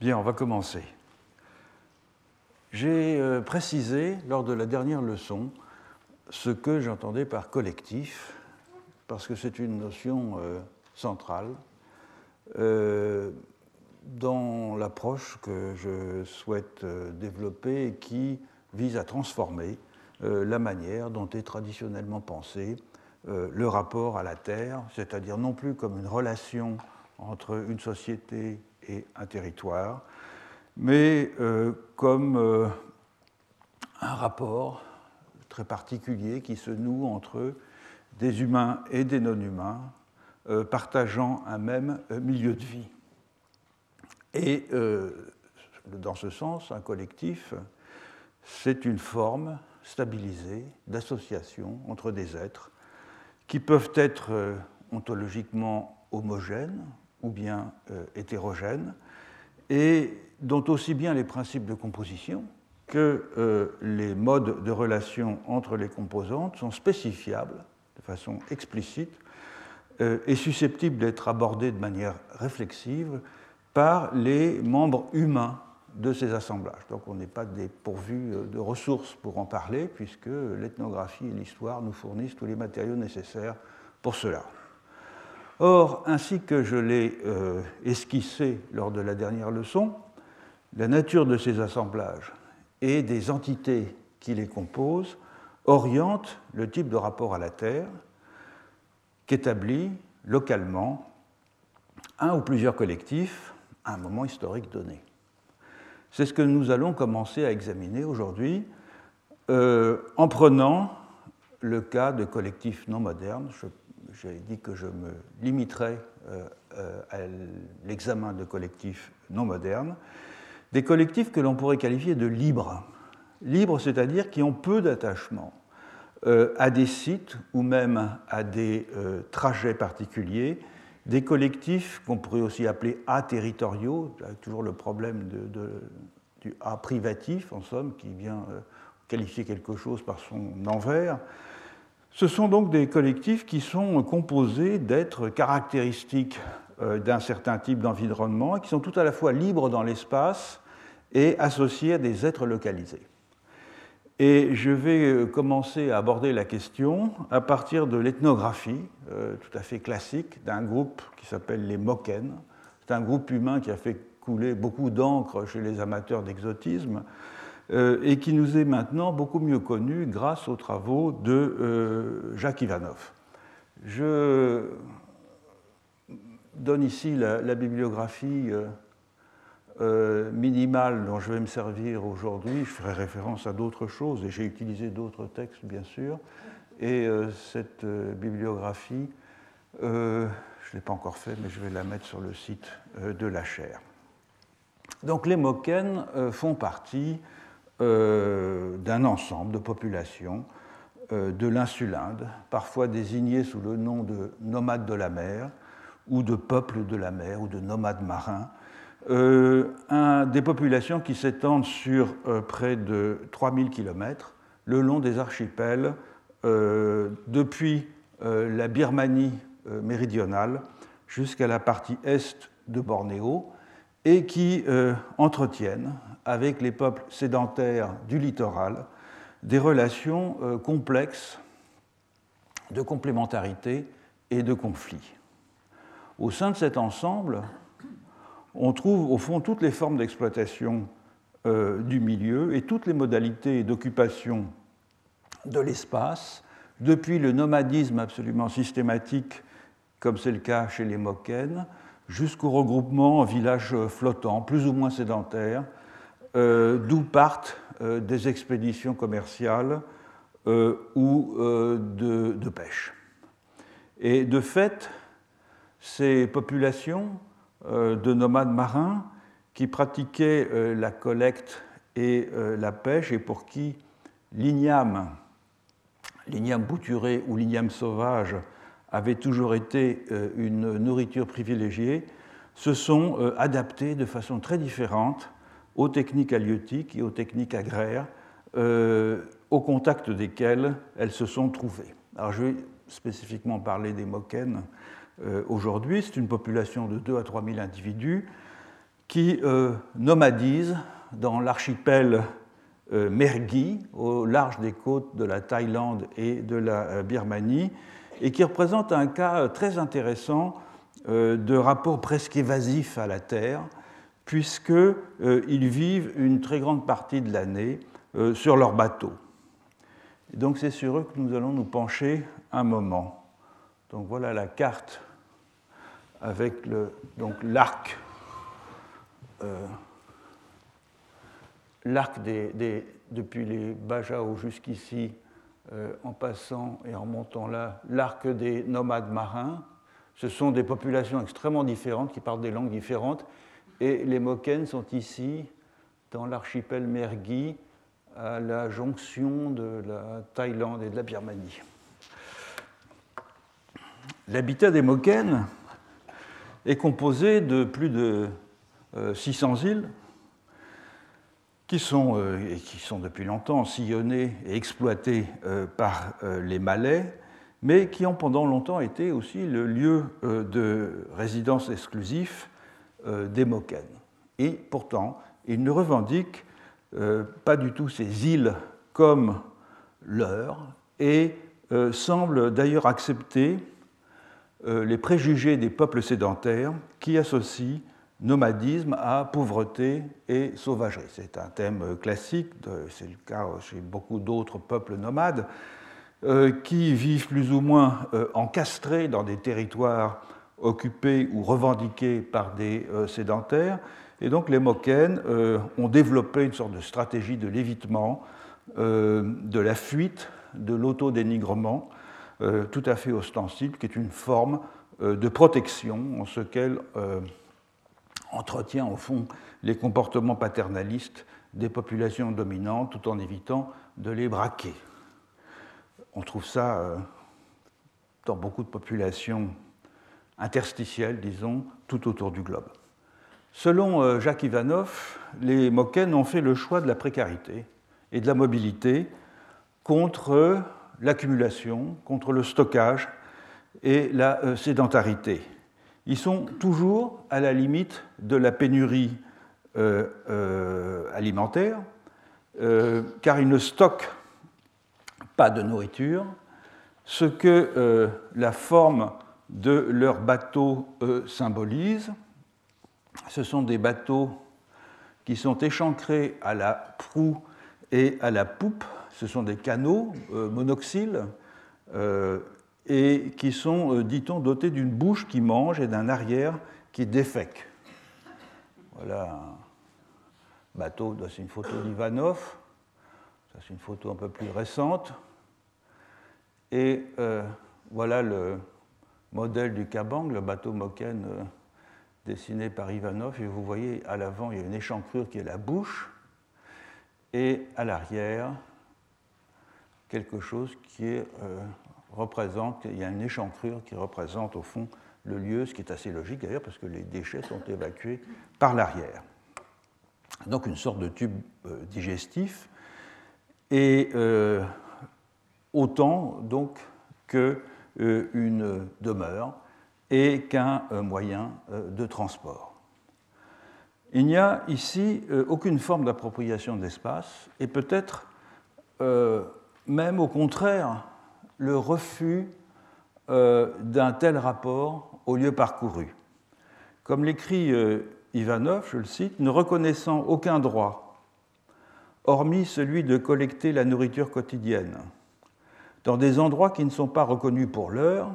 Bien, on va commencer. J'ai euh, précisé lors de la dernière leçon ce que j'entendais par collectif, parce que c'est une notion euh, centrale euh, dans l'approche que je souhaite développer et qui vise à transformer la manière dont est traditionnellement pensé le rapport à la Terre, c'est-à-dire non plus comme une relation entre une société et un territoire, mais euh, comme euh, un rapport très particulier qui se noue entre des humains et des non-humains, euh, partageant un même milieu de vie. Et dans ce sens, un collectif, c'est une forme stabilisée d'association entre des êtres qui peuvent être ontologiquement homogènes ou bien hétérogènes, et dont aussi bien les principes de composition que euh, les modes de relation entre les composantes sont spécifiables de façon explicite euh, et susceptibles d'être abordés de manière réflexive par les membres humains de ces assemblages. Donc on n'est pas dépourvu euh, de ressources pour en parler, puisque l'ethnographie et l'histoire nous fournissent tous les matériaux nécessaires pour cela. Or, ainsi que je l'ai euh, esquissé lors de la dernière leçon, la nature de ces assemblages et des entités qui les composent oriente le type de rapport à la Terre qu'établit localement un ou plusieurs collectifs à un moment historique donné. C'est ce que nous allons commencer à examiner aujourd'hui euh, en prenant le cas de collectifs non modernes. J'ai dit que je me limiterais euh, euh, à l'examen de collectifs non modernes, des collectifs que l'on pourrait qualifier de libres. Libres, c'est-à-dire qui ont peu d'attachement euh, à des sites ou même à des trajets particuliers, des collectifs qu'on pourrait aussi appeler aterritoriaux, avec toujours le problème du a privatif, en somme, qui vient qualifier quelque chose par son envers, ce sont donc des collectifs qui sont composés d'êtres caractéristiques euh, d'un certain type d'environnement et qui sont tout à la fois libres dans l'espace et associés à des êtres localisés. Et je vais euh, commencer à aborder la question à partir de l'ethnographie euh, tout à fait classique d'un groupe qui s'appelle les Moken. C'est un groupe humain qui a fait couler beaucoup d'encre chez les amateurs d'exotisme et qui nous est maintenant beaucoup mieux connu grâce aux travaux de euh, Jacques Ivanov. Je donne ici la, bibliographie euh, minimale dont je vais me servir aujourd'hui. Je ferai référence à d'autres choses et j'ai utilisé d'autres textes, bien sûr. Et cette bibliographie, je ne l'ai pas encore fait, mais je vais la mettre sur le site de la chaire. Donc les Moken font partie euh, d'un ensemble de populations euh, de l'insulinde, parfois désignées sous le nom de nomades de la mer, ou de peuples de la mer, ou de nomades marins, euh, des populations qui s'étendent sur près de 3000 km le long des archipels, depuis la Birmanie méridionale jusqu'à la partie est de Bornéo, et qui entretiennent avec les peuples sédentaires du littoral des relations euh, complexes de complémentarité et de conflit. Au sein de cet ensemble, on trouve au fond toutes les formes d'exploitation euh, du milieu et toutes les modalités d'occupation de l'espace, depuis le nomadisme absolument systématique, comme c'est le cas chez les Moken, jusqu'au regroupement en villages flottants, plus ou moins sédentaires, d'où partent euh, des expéditions commerciales euh, ou de, pêche. Et de fait, ces populations de nomades marins qui pratiquaient la collecte et la pêche et pour qui l'igname, l'igname bouturé ou l'igname sauvage avait toujours été une nourriture privilégiée, se sont adaptés de façon très différente aux techniques halieutiques et aux techniques agraires, euh, au contact desquelles elles se sont trouvées. Alors je vais spécifiquement parler des Moken euh, aujourd'hui. C'est une population de 2 à 3 000 individus qui nomadisent dans l'archipel Mergui, au large des côtes de la Thaïlande et de la Birmanie, et qui représente un cas très intéressant de rapport presque évasif à la Terre, puisqu'ils vivent une très grande partie de l'année sur leur bateau. donc c'est sur eux que nous allons nous pencher un moment. Donc voilà la carte avec l'arc euh, l'arc des, depuis les Bajao jusqu'ici, euh, en passant et en montant là, l'arc des nomades marins. Ce sont des populations extrêmement différentes qui parlent des langues différentes. Et les Moken sont ici, dans l'archipel Mergui, à la jonction de la Thaïlande et de la Birmanie. L'habitat des Moken est composé de plus de 600 euh, îles qui sont, euh, qui sont depuis longtemps sillonnées et exploitées euh, par les Malais, mais qui ont pendant longtemps été aussi le lieu de résidence exclusif des Moken. Et pourtant, ils ne revendiquent pas du tout ces îles comme leurs et semblent d'ailleurs accepter les préjugés des peuples sédentaires qui associent nomadisme à pauvreté et sauvagerie. C'est un thème classique, c'est le cas chez beaucoup d'autres peuples nomades, euh, qui vivent plus ou moins euh, encastrés dans des territoires occupés ou revendiqués par des euh, sédentaires. Et donc les Moken ont développé une sorte de stratégie de l'évitement, de la fuite, de l'autodénigrement, tout à fait ostensible, qui est une forme de protection en ce qu'elle entretient au fond les comportements paternalistes des populations dominantes tout en évitant de les braquer. On trouve ça euh, dans beaucoup de populations interstitielles, disons, tout autour du globe. Selon euh, Jacques Ivanov, les Moken ont fait le choix de la précarité et de la mobilité contre l'accumulation, contre le stockage et la euh, sédentarité ils sont toujours à la limite de la pénurie euh, euh, alimentaire, euh, car ils ne stockent pas de nourriture, ce que la forme de leurs bateaux symbolise. Ce sont des bateaux qui sont échancrés à la proue et à la poupe. Ce sont des canaux monoxyles et qui sont, euh, dit-on, dotés d'une bouche qui mange et d'un arrière qui défèque. Voilà un bateau, c'est une photo d'Ivanov, ça c'est une photo un peu plus récente. Et euh, voilà le modèle du Kabang, le bateau Moken euh, dessiné par Ivanov. Et vous voyez à l'avant, il y a une échancrure qui est la bouche, et à l'arrière, quelque chose qui est représente, il y a une échancrure qui représente au fond le lieu, ce qui est assez logique d'ailleurs parce que les déchets sont évacués par l'arrière. Donc une sorte de tube euh, digestif et euh, autant donc qu'une euh, demeure et qu'un moyen de transport. Il n'y a ici aucune forme d'appropriation de l'espace et peut-être même au contraire le refus euh, d'un tel rapport au lieu parcouru. Comme l'écrit euh, Ivanov, je le cite, ne reconnaissant aucun droit, hormis celui de collecter la nourriture quotidienne, dans des endroits qui ne sont pas reconnus pour l'heure,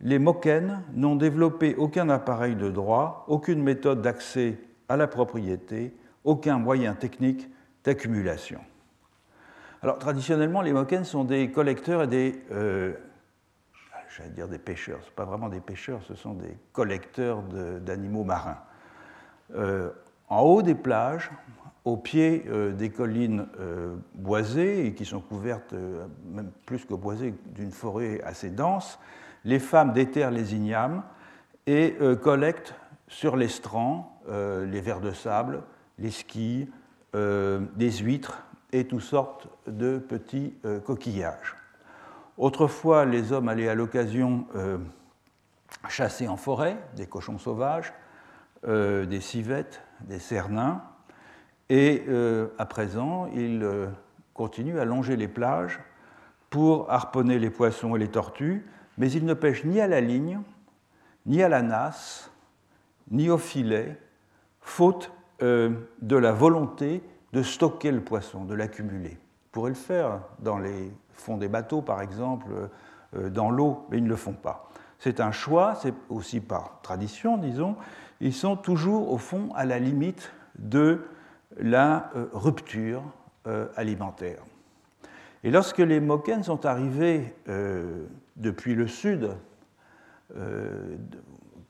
les Moken n'ont développé aucun appareil de droit, aucune méthode d'accès à la propriété, aucun moyen technique d'accumulation. Alors, traditionnellement, les Moken sont des collecteurs et des. Euh, j'allais dire des pêcheurs. Ce pas vraiment des pêcheurs, ce sont des collecteurs d'animaux marins. Euh, en haut des plages, au pied euh, des collines boisées, et qui sont couvertes, même plus que boisées, d'une forêt assez dense, les femmes déterrent les ignames et collectent sur les strands les vers de sable, les skis, des huîtres et toutes sortes de petits euh, coquillages. Autrefois, les hommes allaient à l'occasion euh, chasser en forêt des cochons sauvages, des civettes, des cernins, et à présent, ils continuent à longer les plages pour harponner les poissons et les tortues, mais ils ne pêchent ni à la ligne, ni à la nasse, ni au filet, faute euh, de la volonté de stocker le poisson, de l'accumuler. Ils pourraient le faire dans les fonds des bateaux, par exemple, euh, dans l'eau, mais ils ne le font pas. C'est un choix, c'est aussi par tradition, disons, ils sont toujours, au fond, à la limite de la euh, rupture alimentaire. Et lorsque les Moken sont arrivés depuis le sud,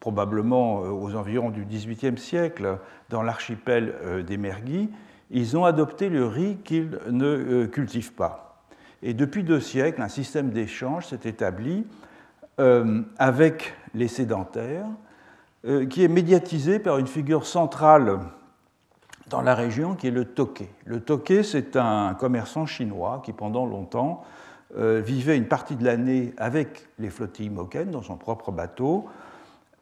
probablement euh, aux environs du XVIIIe siècle, dans l'archipel euh, des Merguis, ils ont adopté le riz qu'ils ne euh, cultivent pas. Et depuis deux siècles, un système d'échange s'est établi avec les sédentaires, qui est médiatisé par une figure centrale dans la région qui est le toqué. Le toqué, c'est un commerçant chinois qui, pendant longtemps, vivait une partie de l'année avec les flottilles Moken dans son propre bateau,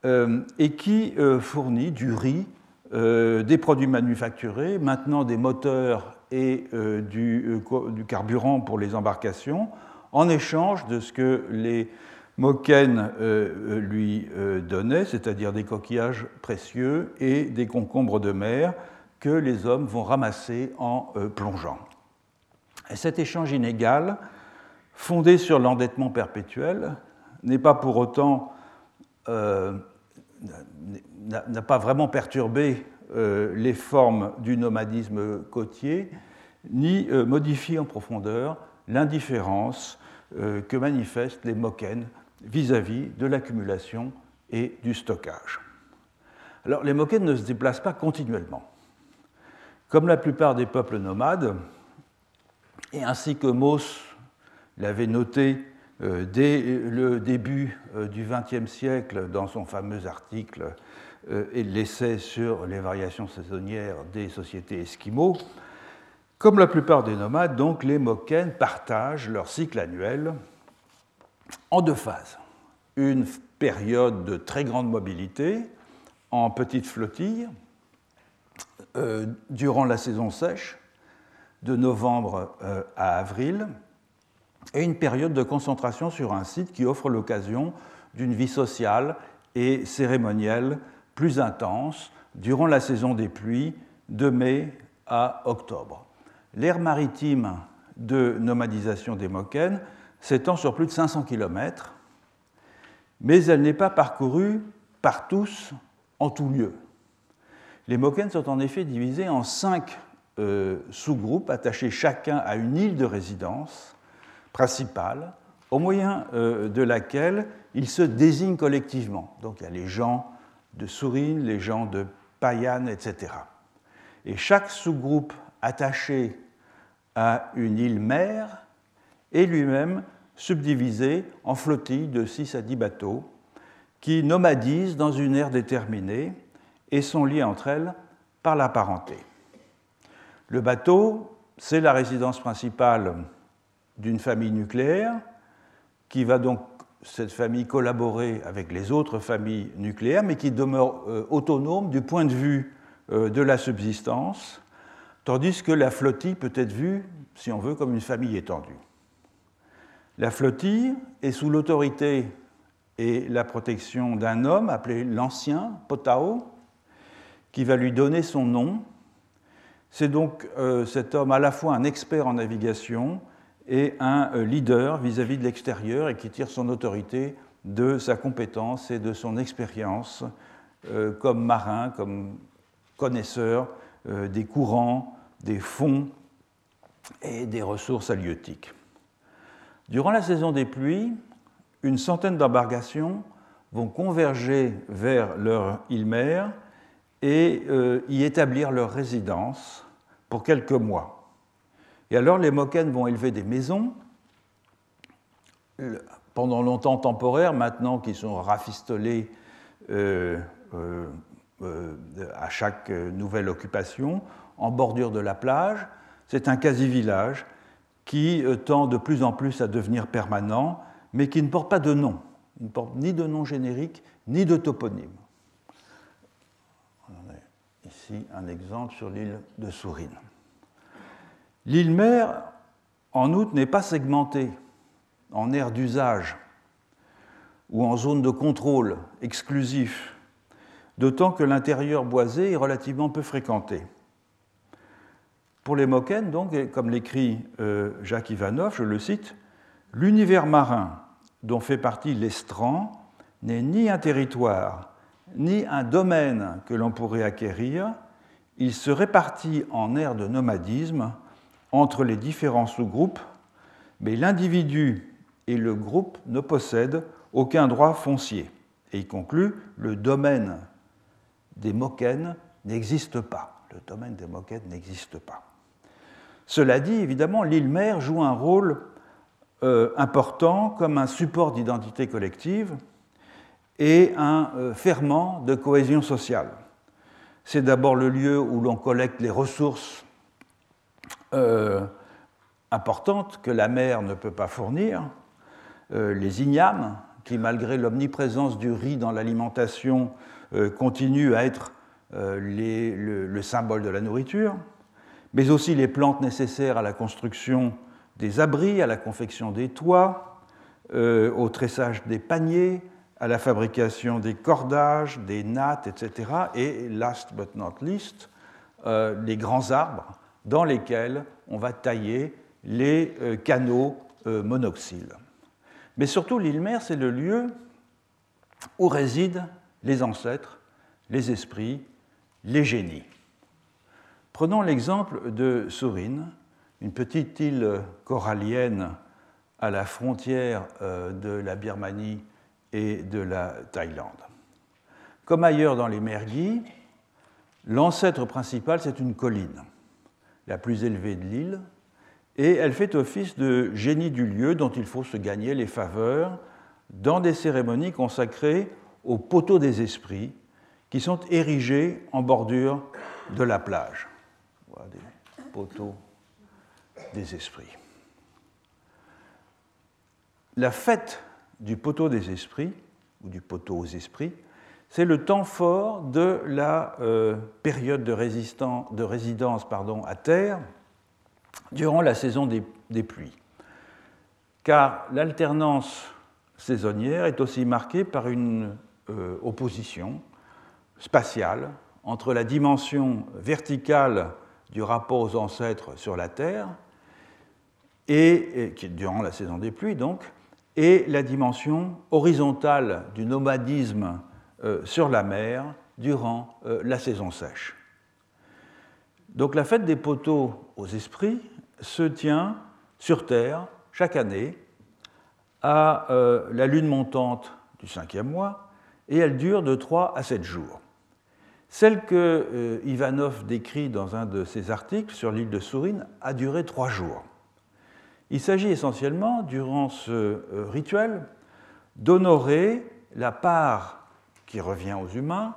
euh, et qui euh, fournit du riz, euh, des produits manufacturés, maintenant des moteurs et du, carburant pour les embarcations, en échange de ce que les Moken lui donnaient, c'est-à-dire des coquillages précieux et des concombres de mer que les hommes vont ramasser en plongeant. Et cet échange inégal, fondé sur l'endettement perpétuel, n'est pas pour autant euh, n'a pas vraiment perturbé euh, les formes du nomadisme côtier, ni euh, modifié en profondeur l'indifférence que manifestent les Moken vis-à-vis de l'accumulation et du stockage. Alors, les Moken ne se déplacent pas continuellement. Comme la plupart des peuples nomades, et ainsi que Mauss l'avait noté euh, dès le début euh, du XXe siècle, dans son fameux article euh, et l'essai sur les variations saisonnières des sociétés esquimaux, comme la plupart des nomades, donc, les Moken partagent leur cycle annuel en deux phases. Une période de très grande mobilité en petites flottilles durant la saison sèche, de novembre à avril, et une période de concentration sur un site qui offre l'occasion d'une vie sociale et cérémonielle plus intense durant la saison des pluies de mai à octobre. L'aire maritime de nomadisation des Moken s'étend sur plus de 500 km, mais elle n'est pas parcourue par tous en tout lieu. Les Moken sont en effet divisés en cinq euh, sous-groupes attachés chacun à une île de résidence principale au moyen euh, de laquelle ils se désignent collectivement. Donc il y a les gens de Sourine, les gens de Payane, etc. Et chaque sous-groupe attaché à une île mère est lui-même subdivisé en flottilles de 6 à 10 bateaux qui nomadisent dans une aire déterminée et sont liés entre elles par la parenté. Le bateau, c'est la résidence principale d'une famille nucléaire, qui va donc, cette famille, collaborer avec les autres familles nucléaires, mais qui demeure euh, autonome du point de vue euh, de la subsistance, tandis que la flottille peut être vue, si on veut, comme une famille étendue. La flottille est sous l'autorité et la protection d'un homme appelé l'ancien Potao, qui va lui donner son nom. C'est donc euh, cet homme à la fois un expert en navigation et un euh, leader vis-à-vis de l'extérieur et qui tire son autorité de sa compétence et de son expérience euh, comme marin, comme connaisseur des courants, des fonds et des ressources halieutiques. Durant la saison des pluies, une centaine d'embarcations vont converger vers leur île-mère et y établir leur résidence pour quelques mois. Et alors les Moken vont élever des maisons, pendant longtemps temporaires, maintenant qu'ils sont rafistolés euh, euh, euh, à chaque nouvelle occupation, en bordure de la plage. C'est un quasi-village qui tend de plus en plus à devenir permanent, mais qui ne porte pas de nom. Il ne porte ni de nom générique, ni de toponyme. Un exemple sur l'île de Sourine. L'île mère, en outre, n'est pas segmentée en aire d'usage ou en zone de contrôle exclusif, d'autant que l'intérieur boisé est relativement peu fréquenté. Pour les Moken, donc, comme l'écrit euh, Jacques Ivanov, je le cite, l'univers marin dont fait partie l'estran n'est ni un territoire, ni un domaine que l'on pourrait acquérir, il se répartit en aires de nomadisme entre les différents sous-groupes, mais l'individu et le groupe ne possèdent aucun droit foncier. Et il conclut, le domaine des Moken n'existe pas. Cela dit, évidemment, l'île mère joue un rôle euh, important comme un support d'identité collective et un euh, ferment de cohésion sociale. C'est d'abord le lieu où l'on collecte les ressources euh, importantes que la mer ne peut pas fournir, les ignames, qui malgré l'omniprésence du riz dans l'alimentation continuent à être le, symbole de la nourriture, mais aussi les plantes nécessaires à la construction des abris, à la confection des toits, euh, au tressage des paniers, à la fabrication des cordages, des nattes, etc. Et last but not least, euh, les grands arbres dans lesquels on va tailler les euh, canaux monoxyles. Mais surtout, l'île mère, c'est le lieu où résident les ancêtres, les esprits, les génies. Prenons l'exemple de Sourine, une petite île corallienne à la frontière euh, de la Birmanie et de la Thaïlande. Comme ailleurs dans les Merguis, l'ancêtre principal, c'est une colline, la plus élevée de l'île, et elle fait office de génie du lieu dont il faut se gagner les faveurs dans des cérémonies consacrées aux poteaux des esprits qui sont érigés en bordure de la plage. Voilà des poteaux des esprits. La fête du poteau des esprits, ou du poteau aux esprits, c'est le temps fort de la euh, période de, de résidence à terre durant la saison des, pluies. Car l'alternance saisonnière est aussi marquée par une euh, opposition spatiale entre la dimension verticale du rapport aux ancêtres sur la Terre et, durant la saison des pluies donc, et la dimension horizontale du nomadisme euh, sur la mer durant euh, la saison sèche. Donc la fête des poteaux aux esprits se tient sur Terre chaque année à euh, la lune montante du cinquième mois et elle dure de 3 à 7 jours. Celle que Ivanov décrit dans un de ses articles sur l'île de Sourine a duré trois jours. Il s'agit essentiellement, durant ce euh, rituel, d'honorer la part qui revient aux humains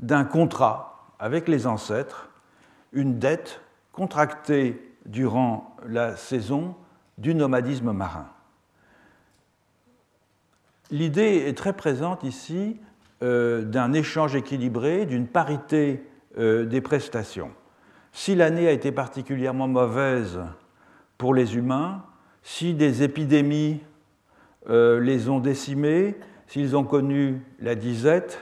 d'un contrat avec les ancêtres, une dette contractée durant la saison du nomadisme marin. L'idée est très présente ici euh, d'un échange équilibré, d'une parité euh, des prestations. Si l'année a été particulièrement mauvaise pour les humains, si des épidémies euh, les ont décimés, s'ils ont connu la disette,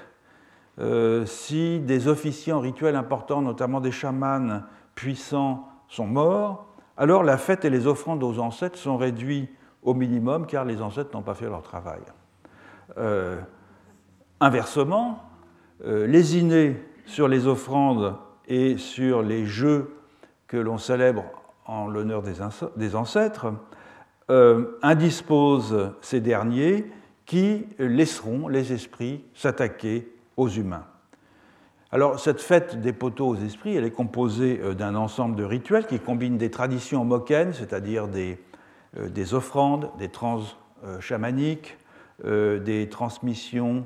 euh, si des officiers en rituel importants, notamment des chamans puissants, sont morts, alors la fête et les offrandes aux ancêtres sont réduits au minimum car les ancêtres n'ont pas fait leur travail. Euh, inversement, les sur les offrandes et sur les jeux que l'on célèbre en l'honneur des ancêtres, euh, indisposent ces derniers qui laisseront les esprits s'attaquer aux humains. Alors cette fête des poteaux aux esprits, elle est composée euh, d'un ensemble de rituels qui combinent des traditions mokennes, c'est-à-dire des, euh, des, offrandes, des trans chamaniques, des transmissions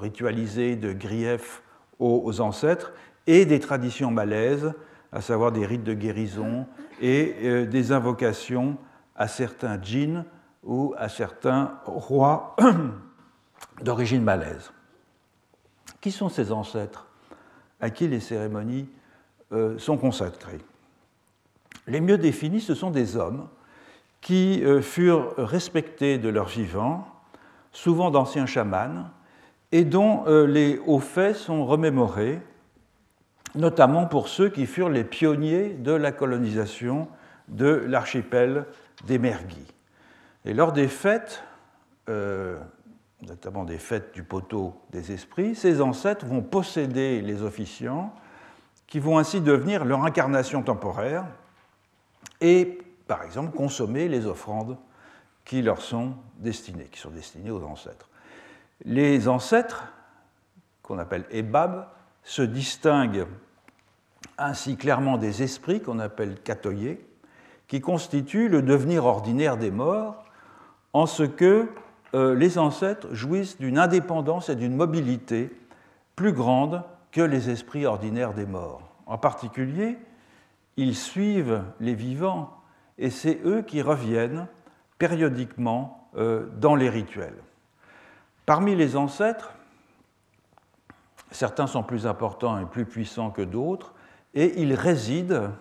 ritualisées de griefs aux ancêtres, et des traditions malaises, à savoir des rites de guérison et euh, des invocations à certains djinns ou à certains rois d'origine malaise. Qui sont ces ancêtres à qui les cérémonies euh, sont consacrées? Les mieux définis, ce sont des hommes qui euh, furent respectés de leurs vivants, souvent d'anciens chamans, et dont les hauts faits sont remémorés, notamment pour ceux qui furent les pionniers de la colonisation de l'archipel des Merguis. Et lors des fêtes, euh, notamment des fêtes du poteau des esprits, ces ancêtres vont posséder les officiants, qui vont ainsi devenir leur incarnation temporaire, et par exemple consommer les offrandes qui leur sont destinées, qui sont destinées aux ancêtres. Les ancêtres, qu'on appelle Ebab, se distinguent ainsi clairement des esprits qu'on appelle katoyés, qui constituent le devenir ordinaire des morts, en ce que euh, les ancêtres jouissent d'une indépendance et d'une mobilité plus grande que les esprits ordinaires des morts. En particulier, ils suivent les vivants et c'est eux qui reviennent périodiquement euh, dans les rituels. Parmi les ancêtres, certains sont plus importants et plus puissants que d'autres, et ils résident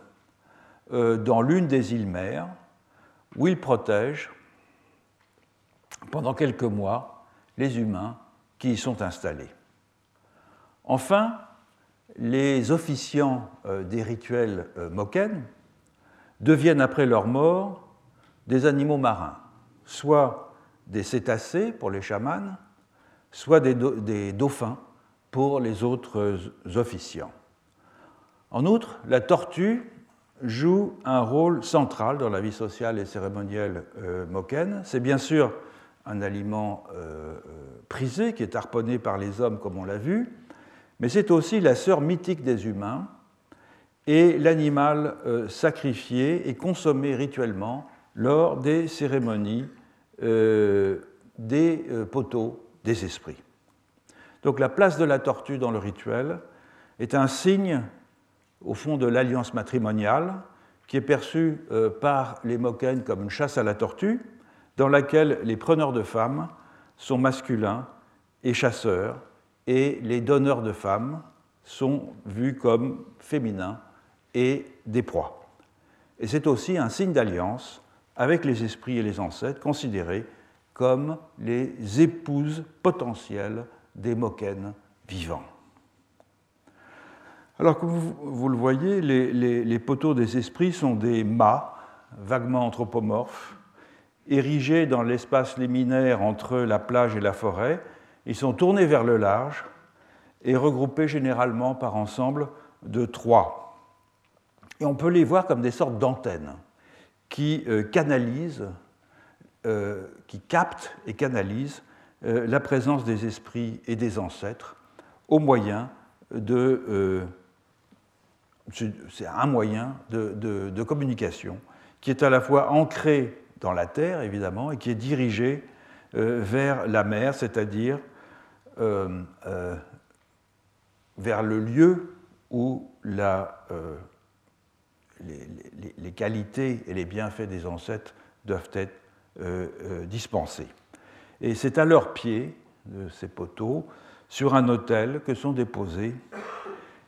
euh, dans l'une des îles mères, où ils protègent pendant quelques mois les humains qui y sont installés. Enfin, les officiants euh, des rituels moken deviennent après leur mort des animaux marins, soit des cétacés pour les chamans, soit des, dauphins pour les autres officiants. En outre, la tortue joue un rôle central dans la vie sociale et cérémonielle euh. C'est bien sûr un aliment euh, euh, prisé qui est harponné par les hommes comme on l'a vu, mais c'est aussi la sœur mythique des humains et l'animal sacrifié et consommé rituellement lors des cérémonies des poteaux des esprits. Donc la place de la tortue dans le rituel est un signe, au fond, de l'alliance matrimoniale qui est perçue euh, par les Moken comme une chasse à la tortue, dans laquelle les preneurs de femmes sont masculins et chasseurs, et les donneurs de femmes sont vus comme féminins et des proies. Et c'est aussi un signe d'alliance avec les esprits et les ancêtres considérés comme les épouses potentielles des Moken vivants. Alors, comme vous, le voyez, les, poteaux des esprits sont des mâts vaguement anthropomorphes, érigés dans l'espace liminaire entre la plage et la forêt. Ils sont tournés vers le large et regroupés généralement par ensemble de trois. Et on peut les voir comme des sortes d'antennes qui euh, canalisent euh, qui capte et canalise euh, la présence des esprits et des ancêtres au moyen de. Euh, c'est un moyen de, communication qui est à la fois ancré dans la terre, évidemment, et qui est dirigé vers la mer, c'est-à-dire vers le lieu où les, qualités et les bienfaits des ancêtres doivent être euh, euh, dispensés. Et c'est à leurs pieds, de ces poteaux, sur un autel que sont déposées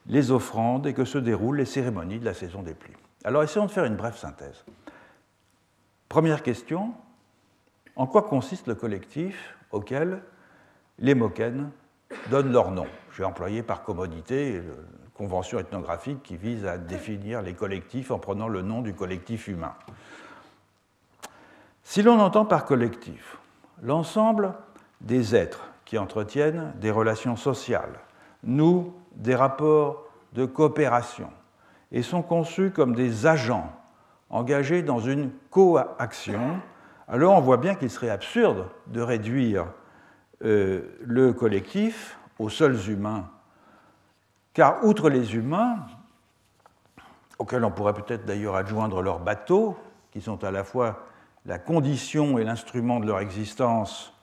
les offrandes et que se déroulent les cérémonies de la saison des pluies. Alors essayons de faire une brève synthèse. Première question, en quoi consiste le collectif auquel les Moken donnent leur nom? J'ai employé par commodité une convention ethnographique qui vise à définir les collectifs en prenant le nom du collectif humain. Si l'on entend par collectif l'ensemble des êtres qui entretiennent des relations sociales, nous des rapports de coopération, et sont conçus comme des agents engagés dans une coaction, alors on voit bien qu'il serait absurde de réduire euh, le collectif aux seuls humains, car outre les humains, auxquels on pourrait peut-être d'ailleurs adjoindre leurs bateaux, qui sont à la fois la condition et l'instrument de leur existence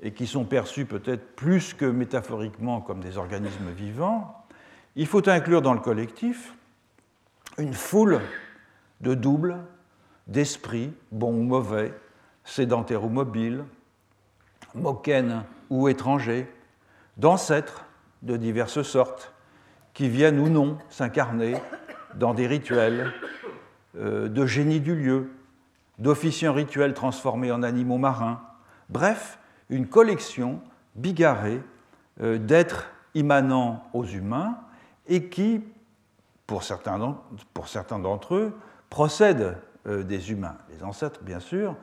et qui sont perçus peut-être plus que métaphoriquement comme des organismes vivants, il faut inclure dans le collectif une foule de doubles, d'esprits, bons ou mauvais, sédentaires ou mobiles, moquennes ou étrangers, d'ancêtres de diverses sortes, qui viennent ou non s'incarner dans des rituels euh, de génie du lieu, d'officiants rituels transformés en animaux marins. Bref, une collection bigarrée euh, d'êtres immanents aux humains et qui, pour certains d'entre eux, procèdent euh, des humains, les ancêtres bien sûr,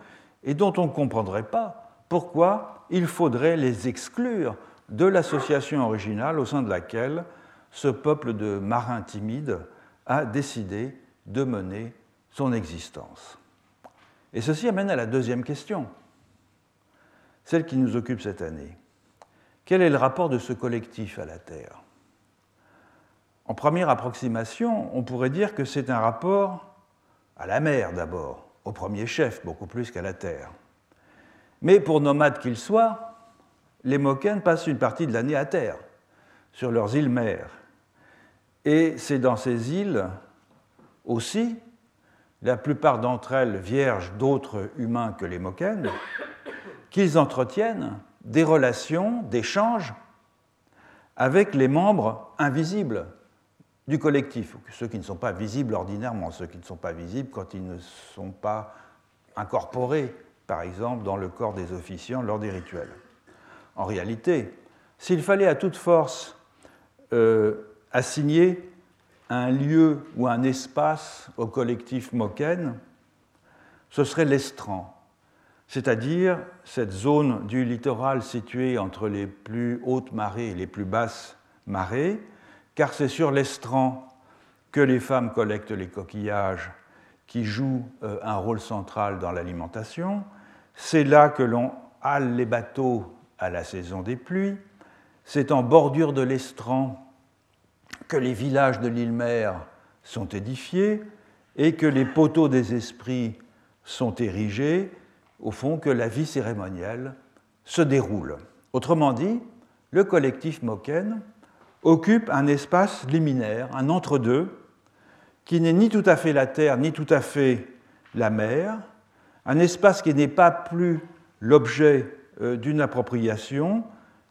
et dont on ne comprendrait pas pourquoi il faudrait les exclure de l'association originale au sein de laquelle ce peuple de marins timides a décidé de mener son existence. Et ceci amène à la deuxième question, celle qui nous occupe cette année. Quel est le rapport de ce collectif à la Terre? En première approximation, on pourrait dire que c'est un rapport à la mer d'abord, au premier chef, beaucoup plus qu'à la Terre. Mais pour nomades qu'ils soient, les Moken passent une partie de l'année à terre, sur leurs îles mères. Et c'est dans ces îles aussi, la plupart d'entre elles vierges d'autres humains que les Moken, qu'ils entretiennent des relations d'échange avec les membres invisibles du collectif, ceux qui ne sont pas visibles ordinairement, ceux qui ne sont pas visibles quand ils ne sont pas incorporés, par exemple, dans le corps des officiants lors des rituels. En réalité, s'il fallait à toute force euh, assigner un lieu ou un espace au collectif Moken, ce serait l'estran, c'est-à-dire cette zone du littoral située entre les plus hautes marées et les plus basses marées, car c'est sur l'estran que les femmes collectent les coquillages qui jouent euh, un rôle central dans l'alimentation. C'est là que l'on hale les bateaux à la saison des pluies. C'est en bordure de l'estran que les villages de l'île Mère sont édifiés et que les poteaux des esprits sont érigés, au fond que la vie cérémonielle se déroule. Autrement dit, le collectif Moken occupe un espace liminaire, un entre-deux, qui n'est ni tout à fait la terre, ni tout à fait la mer, un espace qui n'est pas plus l'objet euh, d'une appropriation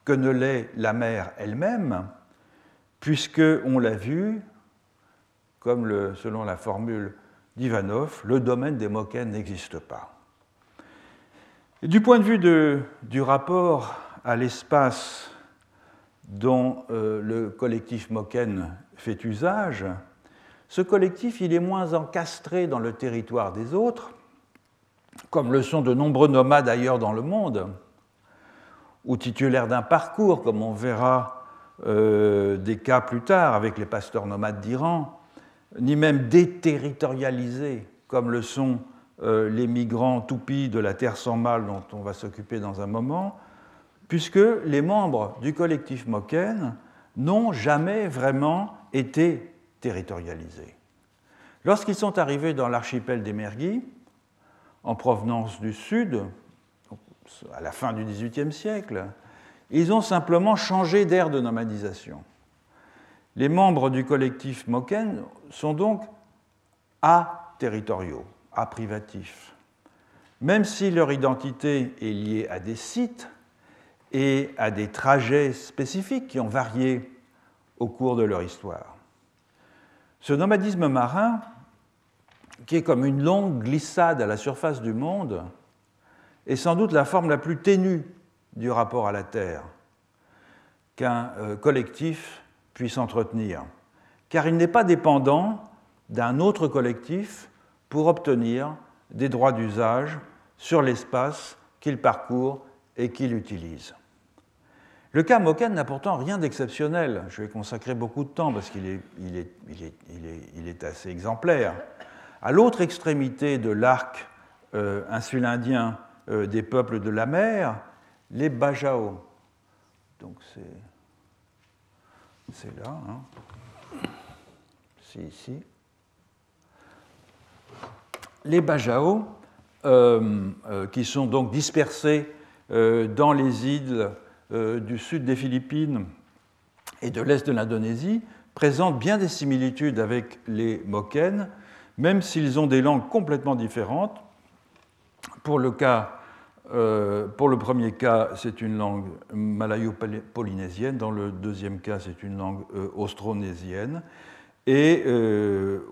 que ne l'est la mer elle-même, puisque, on l'a vu, comme selon la formule d'Ivanov, le domaine des Moken n'existe pas. du point de vue du rapport à l'espace dont euh, le collectif Moken fait usage, ce collectif il est moins encastré dans le territoire des autres, comme le sont de nombreux nomades ailleurs dans le monde, ou titulaires d'un parcours, comme on verra euh, des cas plus tard avec les pasteurs nomades d'Iran, ni même déterritorialisés, comme le sont euh, les migrants toupies de la Terre sans mal dont on va s'occuper dans un moment, puisque les membres du collectif Moken n'ont jamais vraiment été territorialisés. Lorsqu'ils sont arrivés dans l'archipel des Merguis, en provenance du sud, à la fin du XVIIIe siècle, ils ont simplement changé d'aire de nomadisation. Les membres du collectif Moken sont donc a-territoriaux, a-privatifs. Même si leur identité est liée à des sites, et à des trajets spécifiques qui ont varié au cours de leur histoire. Ce nomadisme marin, qui est comme une longue glissade à la surface du monde, est sans doute la forme la plus ténue du rapport à la Terre qu'un euh, collectif puisse entretenir, car il n'est pas dépendant d'un autre collectif pour obtenir des droits d'usage sur l'espace qu'il parcourt et qu'il utilise. Le cas Moken n'a pourtant rien d'exceptionnel. Je vais consacrer beaucoup de temps parce qu'il est, assez exemplaire. À l'autre extrémité de l'arc euh, insulindien euh, des peuples de la mer, les Bajao. Donc c'est, là, hein. c'est ici. Les Bajao, euh, qui sont donc dispersés dans les îles euh, du sud des Philippines et de l'est de l'Indonésie présentent bien des similitudes avec les Moken, même s'ils ont des langues complètement différentes. Pour le cas pour le premier cas, c'est une langue malayo-polynésienne. Dans le deuxième cas, c'est une langue austronésienne. Et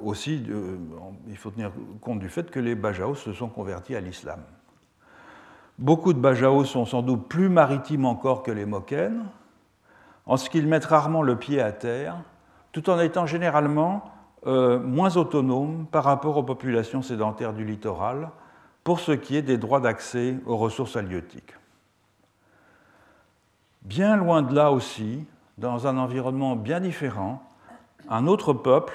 aussi, il faut tenir compte du fait que les Bajaos se sont convertis à l'islam. Beaucoup de Bajaos sont sans doute plus maritimes encore que les Moken, en ce qu'ils mettent rarement le pied à terre, tout en étant généralement euh, moins autonomes par rapport aux populations sédentaires du littoral pour ce qui est des droits d'accès aux ressources halieutiques. Bien loin de là aussi, dans un environnement bien différent, un autre peuple,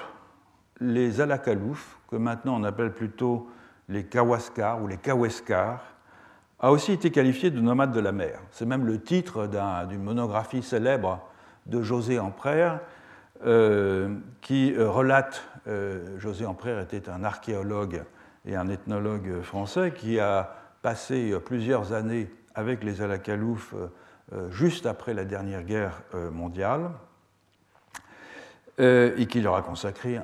les Alakalouf, que maintenant on appelle plutôt les Kawaskars ou les Kaweskars, a aussi été qualifié de nomade de la mer. C'est même le titre d'une monographie célèbre de José Amprère, euh, qui relate, euh, José Amprère était un archéologue et un ethnologue français qui a passé plusieurs années avec les Alakalouf juste après la dernière guerre mondiale et qui leur a consacré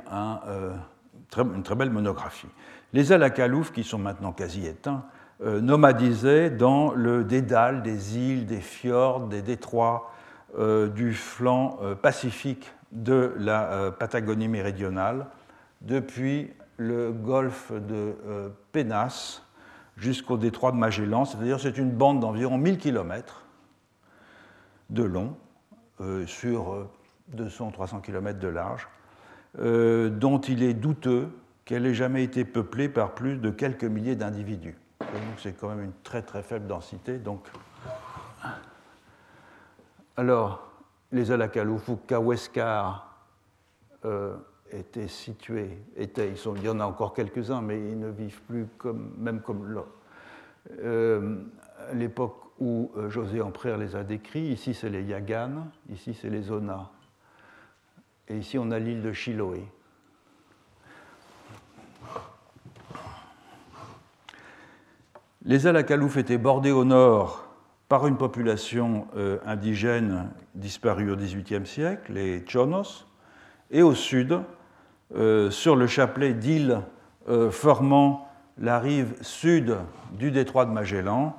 une très belle monographie. Les Alakalouf, qui sont maintenant quasi éteints, euh, nomadisaient dans le dédale des îles, des fjords, des détroits euh, du flanc euh, pacifique de la Patagonie méridionale, depuis le golfe de Penas jusqu'au détroit de Magellan, c'est-à-dire c'est une bande d'environ 1000 km de long sur 200-300 km de large, dont il est douteux qu'elle ait jamais été peuplée par plus de quelques milliers d'individus c'est quand même une très très faible densité. Alors, les Alakalouf ou Kaweskar euh, étaient situés, étaient, ils il y en a encore quelques-uns, mais ils ne vivent plus même comme là. Euh, l'époque où euh, José Amprère les a décrits, ici c'est les Yagan, ici c'est les Zona, et ici on a l'île de Chiloé. Les Alakalouf étaient bordés au nord par une population euh, indigène disparue au XVIIIe siècle, les Chonos, et au sud, euh, sur le chapelet d'îles euh, formant la rive sud du détroit de Magellan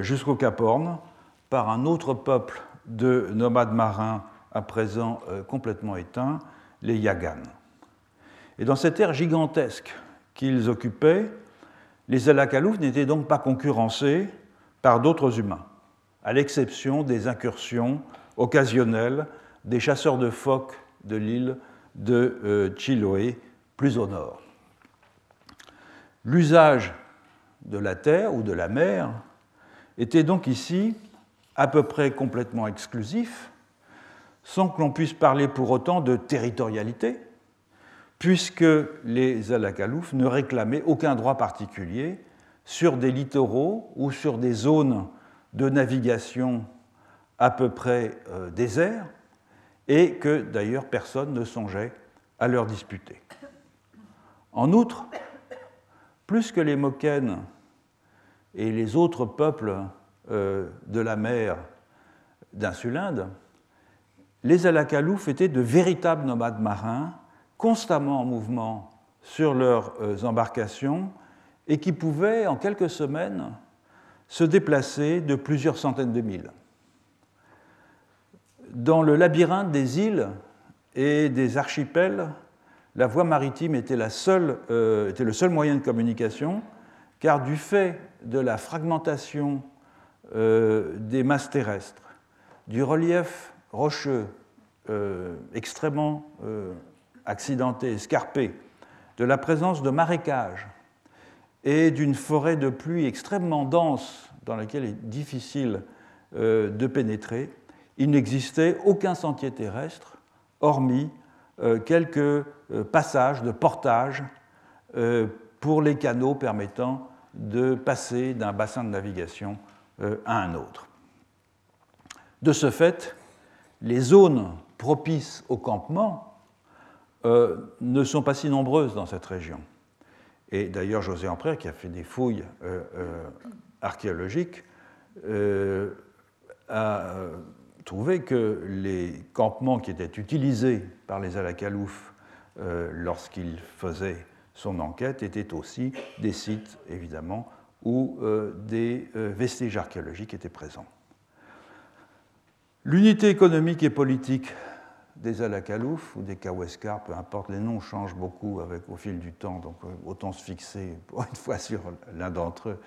jusqu'au Cap Horn, par un autre peuple de nomades marins à présent complètement éteints, les Yagan. Et dans cette ère gigantesque qu'ils occupaient, les Alakalouf n'étaient donc pas concurrencés par d'autres humains, à l'exception des incursions occasionnelles des chasseurs de phoques de l'île de euh, Chiloé, plus au nord. L'usage de la terre ou de la mer était donc ici à peu près complètement exclusif, sans que l'on puisse parler pour autant de territorialité, puisque les Alakalouf ne réclamaient aucun droit particulier sur des littoraux ou sur des zones de navigation à peu près euh, déserts, et que d'ailleurs personne ne songeait à leur disputer. En outre, plus que les Moken et les autres peuples euh, de la mer d'Insulinde, les Alakalouf étaient de véritables nomades marins constamment en mouvement sur leurs euh, embarcations et qui pouvaient, en quelques semaines, se déplacer de plusieurs centaines de milles. Dans le labyrinthe des îles et des archipels, la voie maritime était, euh, le seul moyen de communication, car du fait de la fragmentation euh, des masses terrestres, du relief rocheux extrêmement accidenté, escarpé, de la présence de marécages et d'une forêt de pluie extrêmement dense dans laquelle il est difficile euh, de pénétrer, il n'existait aucun sentier terrestre, hormis euh, quelques euh, passages de portage pour les canaux permettant de passer d'un bassin de navigation à un autre. De ce fait, les zones propices au campement euh, ne sont pas si nombreuses dans cette région. Et d'ailleurs, José Amprère, qui a fait des fouilles euh, euh, archéologiques, a trouvé que les campements qui étaient utilisés par les Alakalouf lorsqu'il faisait son enquête étaient aussi des sites, évidemment, où des vestiges archéologiques étaient présents. L'unité économique et politique des Alakalouf ou des Kaweskar, peu importe, les noms changent beaucoup avec, au fil du temps, donc euh, autant se fixer pour une fois sur l'un d'entre eux.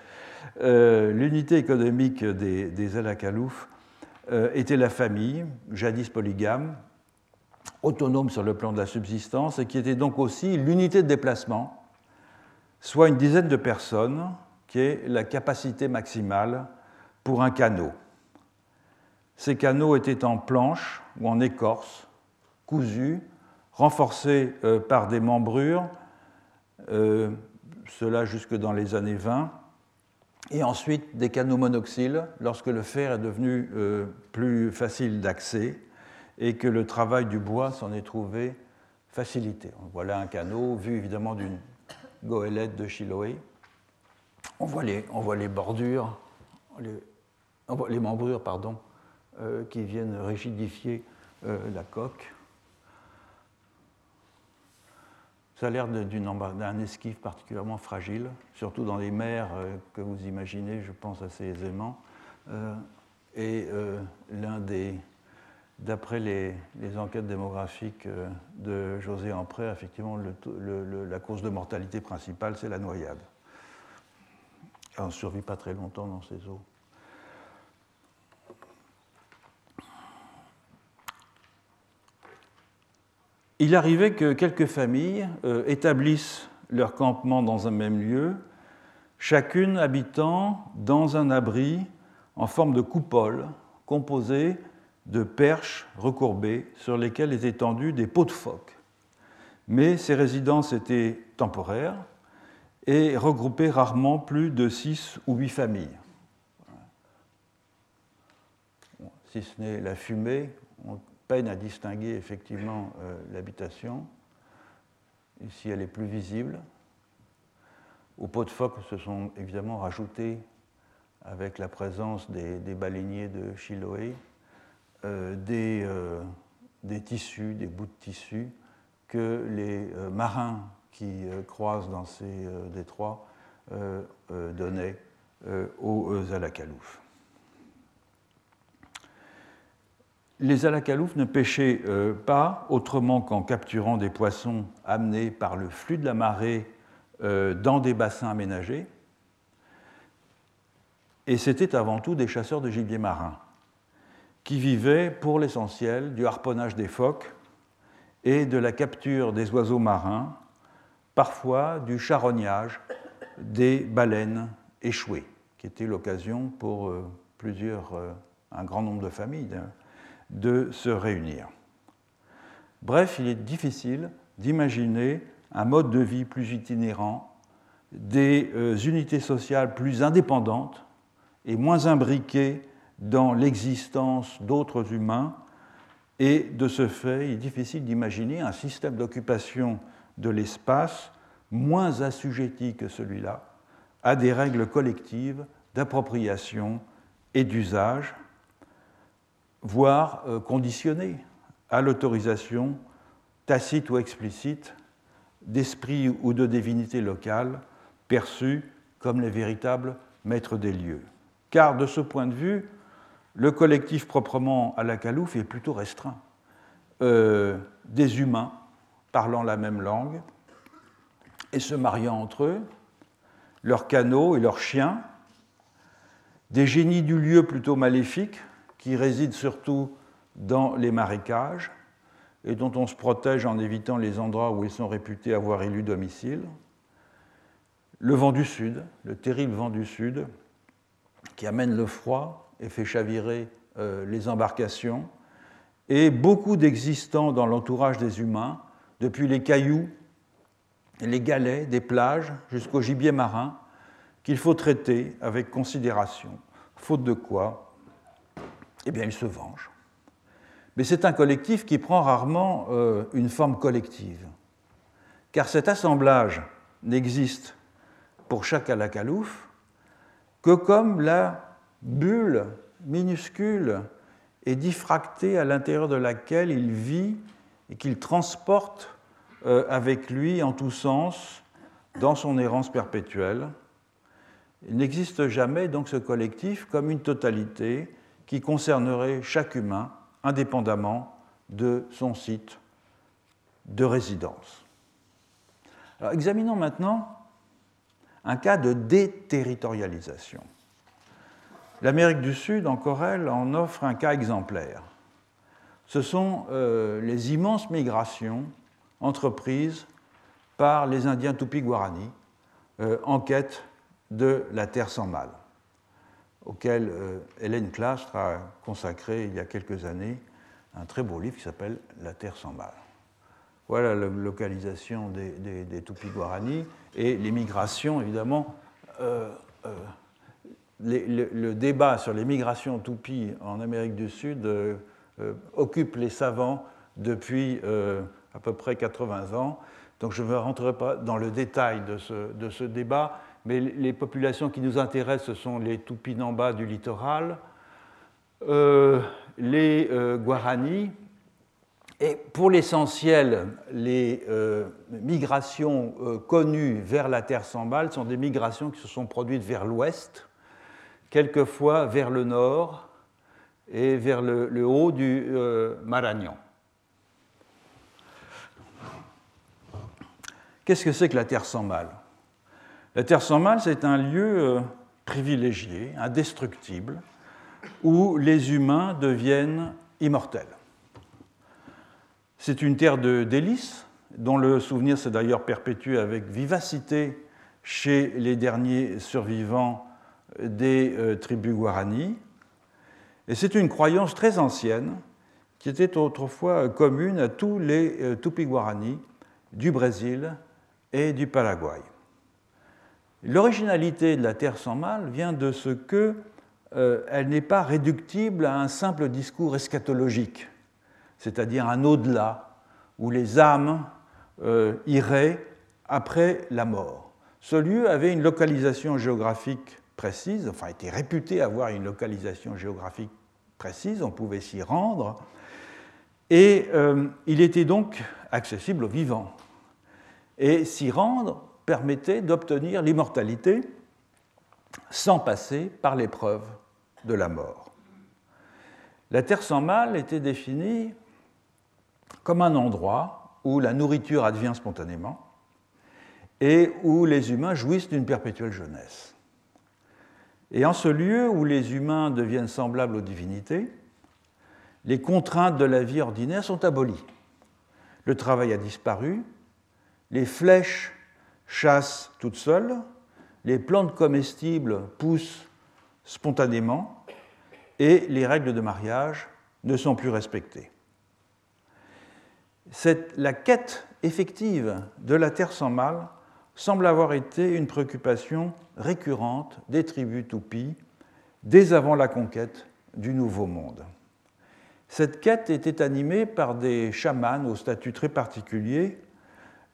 Euh, l'unité économique des, des Alakalouf euh, était la famille, jadis polygame, autonome sur le plan de la subsistance, et qui était donc aussi l'unité de déplacement, soit une dizaine de personnes, qui est la capacité maximale pour un canot. Ces canaux étaient en planche ou en écorce, cousus, renforcés euh, par des membrures, euh, cela jusque dans les années 20, et ensuite des canaux monoxyles lorsque le fer est devenu euh, plus facile d'accès et que le travail du bois s'en est trouvé facilité. Voilà un canot vu évidemment d'une goélette de Chiloé. On voit les, on voit les bordures, les, les membrures pardon, qui viennent rigidifier la coque. Ça a l'air d'un esquif particulièrement fragile, surtout dans les mers euh, que vous imaginez, je pense assez aisément. Euh, et euh, l'un des, d'après les, enquêtes démographiques de José Ampré, effectivement, la cause de mortalité principale, c'est la noyade. on ne survit pas très longtemps dans ces eaux. Il arrivait que quelques familles euh, établissent leur campement dans un même lieu, chacune habitant dans un abri en forme de coupole composé de perches recourbées sur lesquelles étaient tendus des pots de phoque. Mais ces résidences étaient temporaires et regroupaient rarement plus de six ou huit familles. Si ce n'est la fumée, peine à distinguer effectivement euh, l'habitation. Ici, elle est plus visible. Aux pots de phoque se sont évidemment rajoutés, avec la présence des, baleiniers de Chiloé, euh, des, euh, des, tissus, des bouts de tissus que les marins qui croisent dans ces détroits donnaient aux Alakalouf. Les Alakalouf ne pêchaient euh, pas autrement qu'en capturant des poissons amenés par le flux de la marée euh, dans des bassins aménagés. Et c'était avant tout des chasseurs de gibier marin qui vivaient pour l'essentiel du harponnage des phoques et de la capture des oiseaux marins, parfois du charognage des baleines échouées, qui était l'occasion pour euh, plusieurs, un grand nombre de familles de se réunir. Bref, il est difficile d'imaginer un mode de vie plus itinérant, des euh, unités sociales plus indépendantes et moins imbriquées dans l'existence d'autres humains. Et de ce fait, il est difficile d'imaginer un système d'occupation de l'espace moins assujetti que celui-là à des règles collectives d'appropriation et d'usage voire euh, conditionné à l'autorisation tacite ou explicite d'esprits ou de divinités locales perçus comme les véritables maîtres des lieux. Car de ce point de vue, le collectif proprement à la calouf est plutôt restreint. Euh, des humains parlant la même langue et se mariant entre eux, leurs canaux et leurs chiens, des génies du lieu plutôt maléfiques, qui résident surtout dans les marécages et dont on se protège en évitant les endroits où ils sont réputés avoir élu domicile. Le vent du sud, le terrible vent du sud, qui amène le froid et fait chavirer euh, les embarcations, et beaucoup d'existants dans l'entourage des humains, depuis les cailloux, les galets des plages jusqu'au gibier marin, qu'il faut traiter avec considération, faute de quoi eh bien, il se venge. Mais c'est un collectif qui prend rarement euh, une forme collective, car cet assemblage n'existe pour chaque alakalouf que comme la bulle minuscule et diffractée à l'intérieur de laquelle il vit et qu'il transporte euh, avec lui en tous sens dans son errance perpétuelle, Il n'existe jamais donc ce collectif comme une totalité qui concernerait chaque humain indépendamment de son site de résidence. Examinons maintenant un cas de déterritorialisation. L'Amérique du Sud, encore elle, en offre un cas exemplaire. Ce sont euh, les immenses migrations entreprises par les Indiens Tupi-Guarani euh, en quête de la terre sans mal, auquel euh, Hélène Clastre a consacré il y a quelques années un très beau livre qui s'appelle La terre sans mal. Voilà la localisation des, des, Tupi-Guarani et les migrations, évidemment. Euh, le, débat sur les migrations Tupi en Amérique du Sud occupe les savants depuis à peu près 80 ans. Donc je ne rentrerai pas dans le détail de ce, débat, mais les populations qui nous intéressent, ce sont les Tupinambas du littoral, euh, les euh, Guarani, et pour l'essentiel, les euh, migrations connues vers la Terre sans balles sont des migrations qui se sont produites vers l'ouest, quelquefois vers le nord et vers le, haut du Marañón. Qu'est-ce que c'est que la Terre mal La Terre sans mal, c'est un lieu euh, privilégié, indestructible, où les humains deviennent immortels. C'est une terre de délices, dont le souvenir s'est d'ailleurs perpétué avec vivacité chez les derniers survivants des euh, tribus guarani. Et c'est une croyance très ancienne qui était autrefois commune à tous les euh, Tupi-Guarani du Brésil et du Paraguay. L'originalité de la Terre sans mal vient de ce qu'elle euh, n'est pas réductible à un simple discours eschatologique, c'est-à-dire un au-delà où les âmes euh, iraient après la mort. Ce lieu avait une localisation géographique précise, enfin était réputé avoir une localisation géographique précise, on pouvait s'y rendre, et euh, il était donc accessible aux vivants. Et s'y rendre permettait d'obtenir l'immortalité sans passer par l'épreuve de la mort. La terre sans mal était définie comme un endroit où la nourriture advient spontanément et où les humains jouissent d'une perpétuelle jeunesse. Et en ce lieu où les humains deviennent semblables aux divinités, les contraintes de la vie ordinaire sont abolies. Le travail a disparu, les flèches chassent toutes seules, les plantes comestibles poussent spontanément et les règles de mariage ne sont plus respectées. la quête effective de la terre sans mal semble avoir été une préoccupation récurrente des tribus toupies dès avant la conquête du Nouveau Monde. Cette quête était animée par des chamans au statut très particulier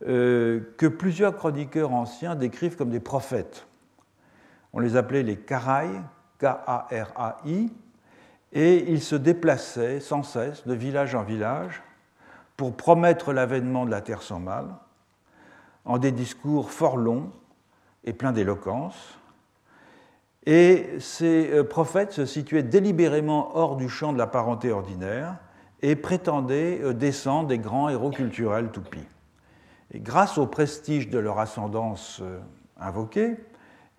euh, que plusieurs chroniqueurs anciens décrivent comme des prophètes. On les appelait les Karai, K-A-R-A-I, et ils se déplaçaient sans cesse de village en village pour promettre l'avènement de la terre sans mal, en des discours fort longs et pleins d'éloquence. Et ces euh, prophètes se situaient délibérément hors du champ de la parenté ordinaire et prétendaient euh, descendre des grands héros culturels toupis. Grâce au prestige de leur ascendance euh, invoquée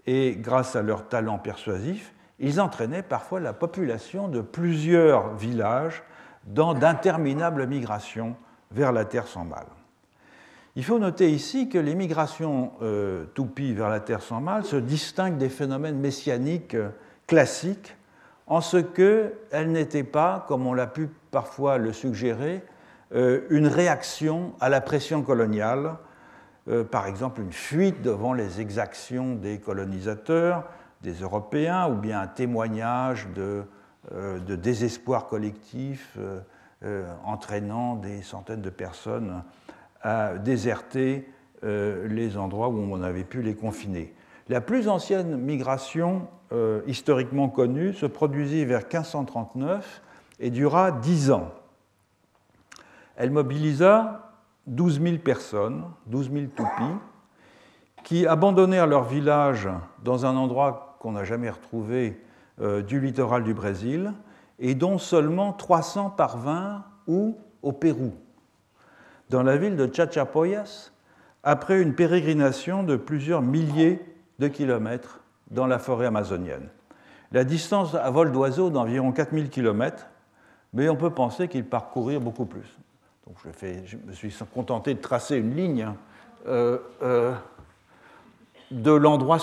et grâce à leur talent persuasif, ils entraînaient parfois la population de plusieurs villages dans d'interminables migrations vers la terre sans mal. Il faut noter ici que les migrations euh, toupies vers la terre sans mal se distinguent des phénomènes messianiques euh, classiques en ce qu'elles n'étaient pas, comme on l'a pu parfois le suggérer, une réaction à la pression coloniale, euh, par exemple une fuite devant les exactions des colonisateurs, des Européens, ou bien un témoignage de, euh, désespoir collectif entraînant des centaines de personnes à déserter les endroits où on avait pu les confiner. La plus ancienne migration historiquement connue se produisit vers 1539 et dura dix ans. Elle mobilisa 12 000 personnes, 12 000 toupies, qui abandonnèrent leur village dans un endroit qu'on n'a jamais retrouvé euh, du littoral du Brésil, et dont seulement 300 parvinrent ou au Pérou, dans la ville de Chachapoyas, après une pérégrination de plusieurs milliers de kilomètres dans la forêt amazonienne. La distance à vol d'oiseau d'environ 4000 km, mais on peut penser qu'ils parcourirent beaucoup plus. Je, me suis contenté de tracer une ligne euh, euh, de l'endroit,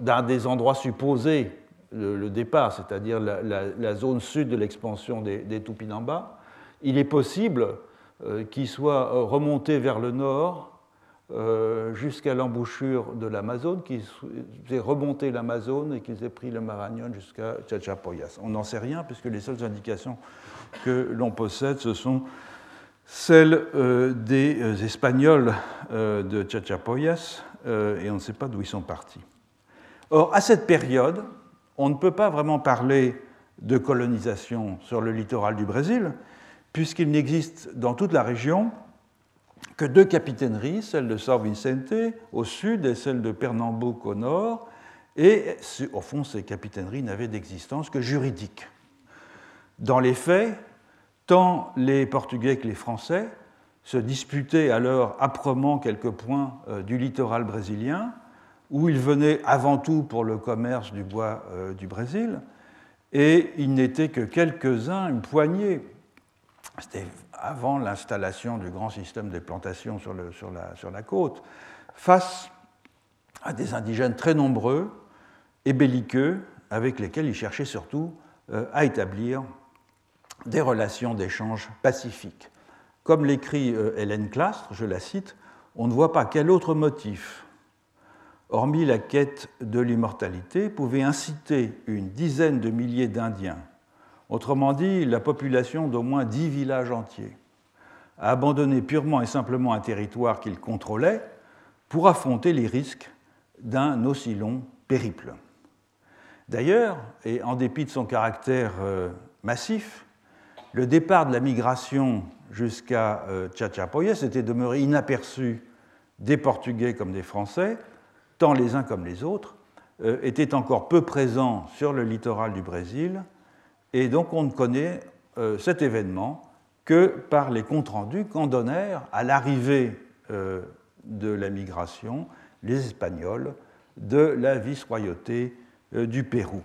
d'un des endroits supposés le, départ, c'est-à-dire la, zone sud de l'expansion des, Tupinamba. Il est possible euh, qu'ils soient remontés vers le nord euh, jusqu'à l'embouchure de l'Amazone, qu'ils aient remonté l'Amazone et qu'ils aient pris le Marañón jusqu'à Chachapoyas. On n'en sait rien puisque les seules indications que l'on possède, ce sont celles euh, des euh, Espagnols de Chachapoyas et on ne sait pas d'où ils sont partis. Or, à cette période, on ne peut pas vraiment parler de colonisation sur le littoral du Brésil, puisqu'il n'existe dans toute la région que deux capitaineries, celle de São Vicente au sud et celle de Pernambuco au nord, et au fond, ces capitaineries n'avaient d'existence que juridique. Dans les faits, tant les Portugais que les Français se disputaient alors âprement quelques points euh, du littoral brésilien, où ils venaient avant tout pour le commerce du bois euh, du Brésil, et ils n'étaient que quelques-uns, une poignée. C'était avant l'installation du grand système des plantations sur, la, côte, face à des indigènes très nombreux et belliqueux avec lesquels il cherchait surtout euh, à établir des relations d'échange pacifiques. Comme l'écrit euh, Hélène Clastre, je la cite, on ne voit pas quel autre motif, hormis la quête de l'immortalité, pouvait inciter une dizaine de milliers d'Indiens autrement dit la population d'au moins dix villages entiers, a abandonné purement et simplement un territoire qu'il contrôlait pour affronter les risques d'un aussi long périple. D'ailleurs, et en dépit de son caractère euh, massif, le départ de la migration jusqu'à euh, Chachapoyas était demeuré inaperçu des Portugais comme des Français, tant les uns comme les autres euh, étaient encore peu présents sur le littoral du Brésil et donc on ne connaît euh, cet événement que par les comptes rendus qu'en donnèrent à l'arrivée de la migration les Espagnols de la vice-royauté du Pérou.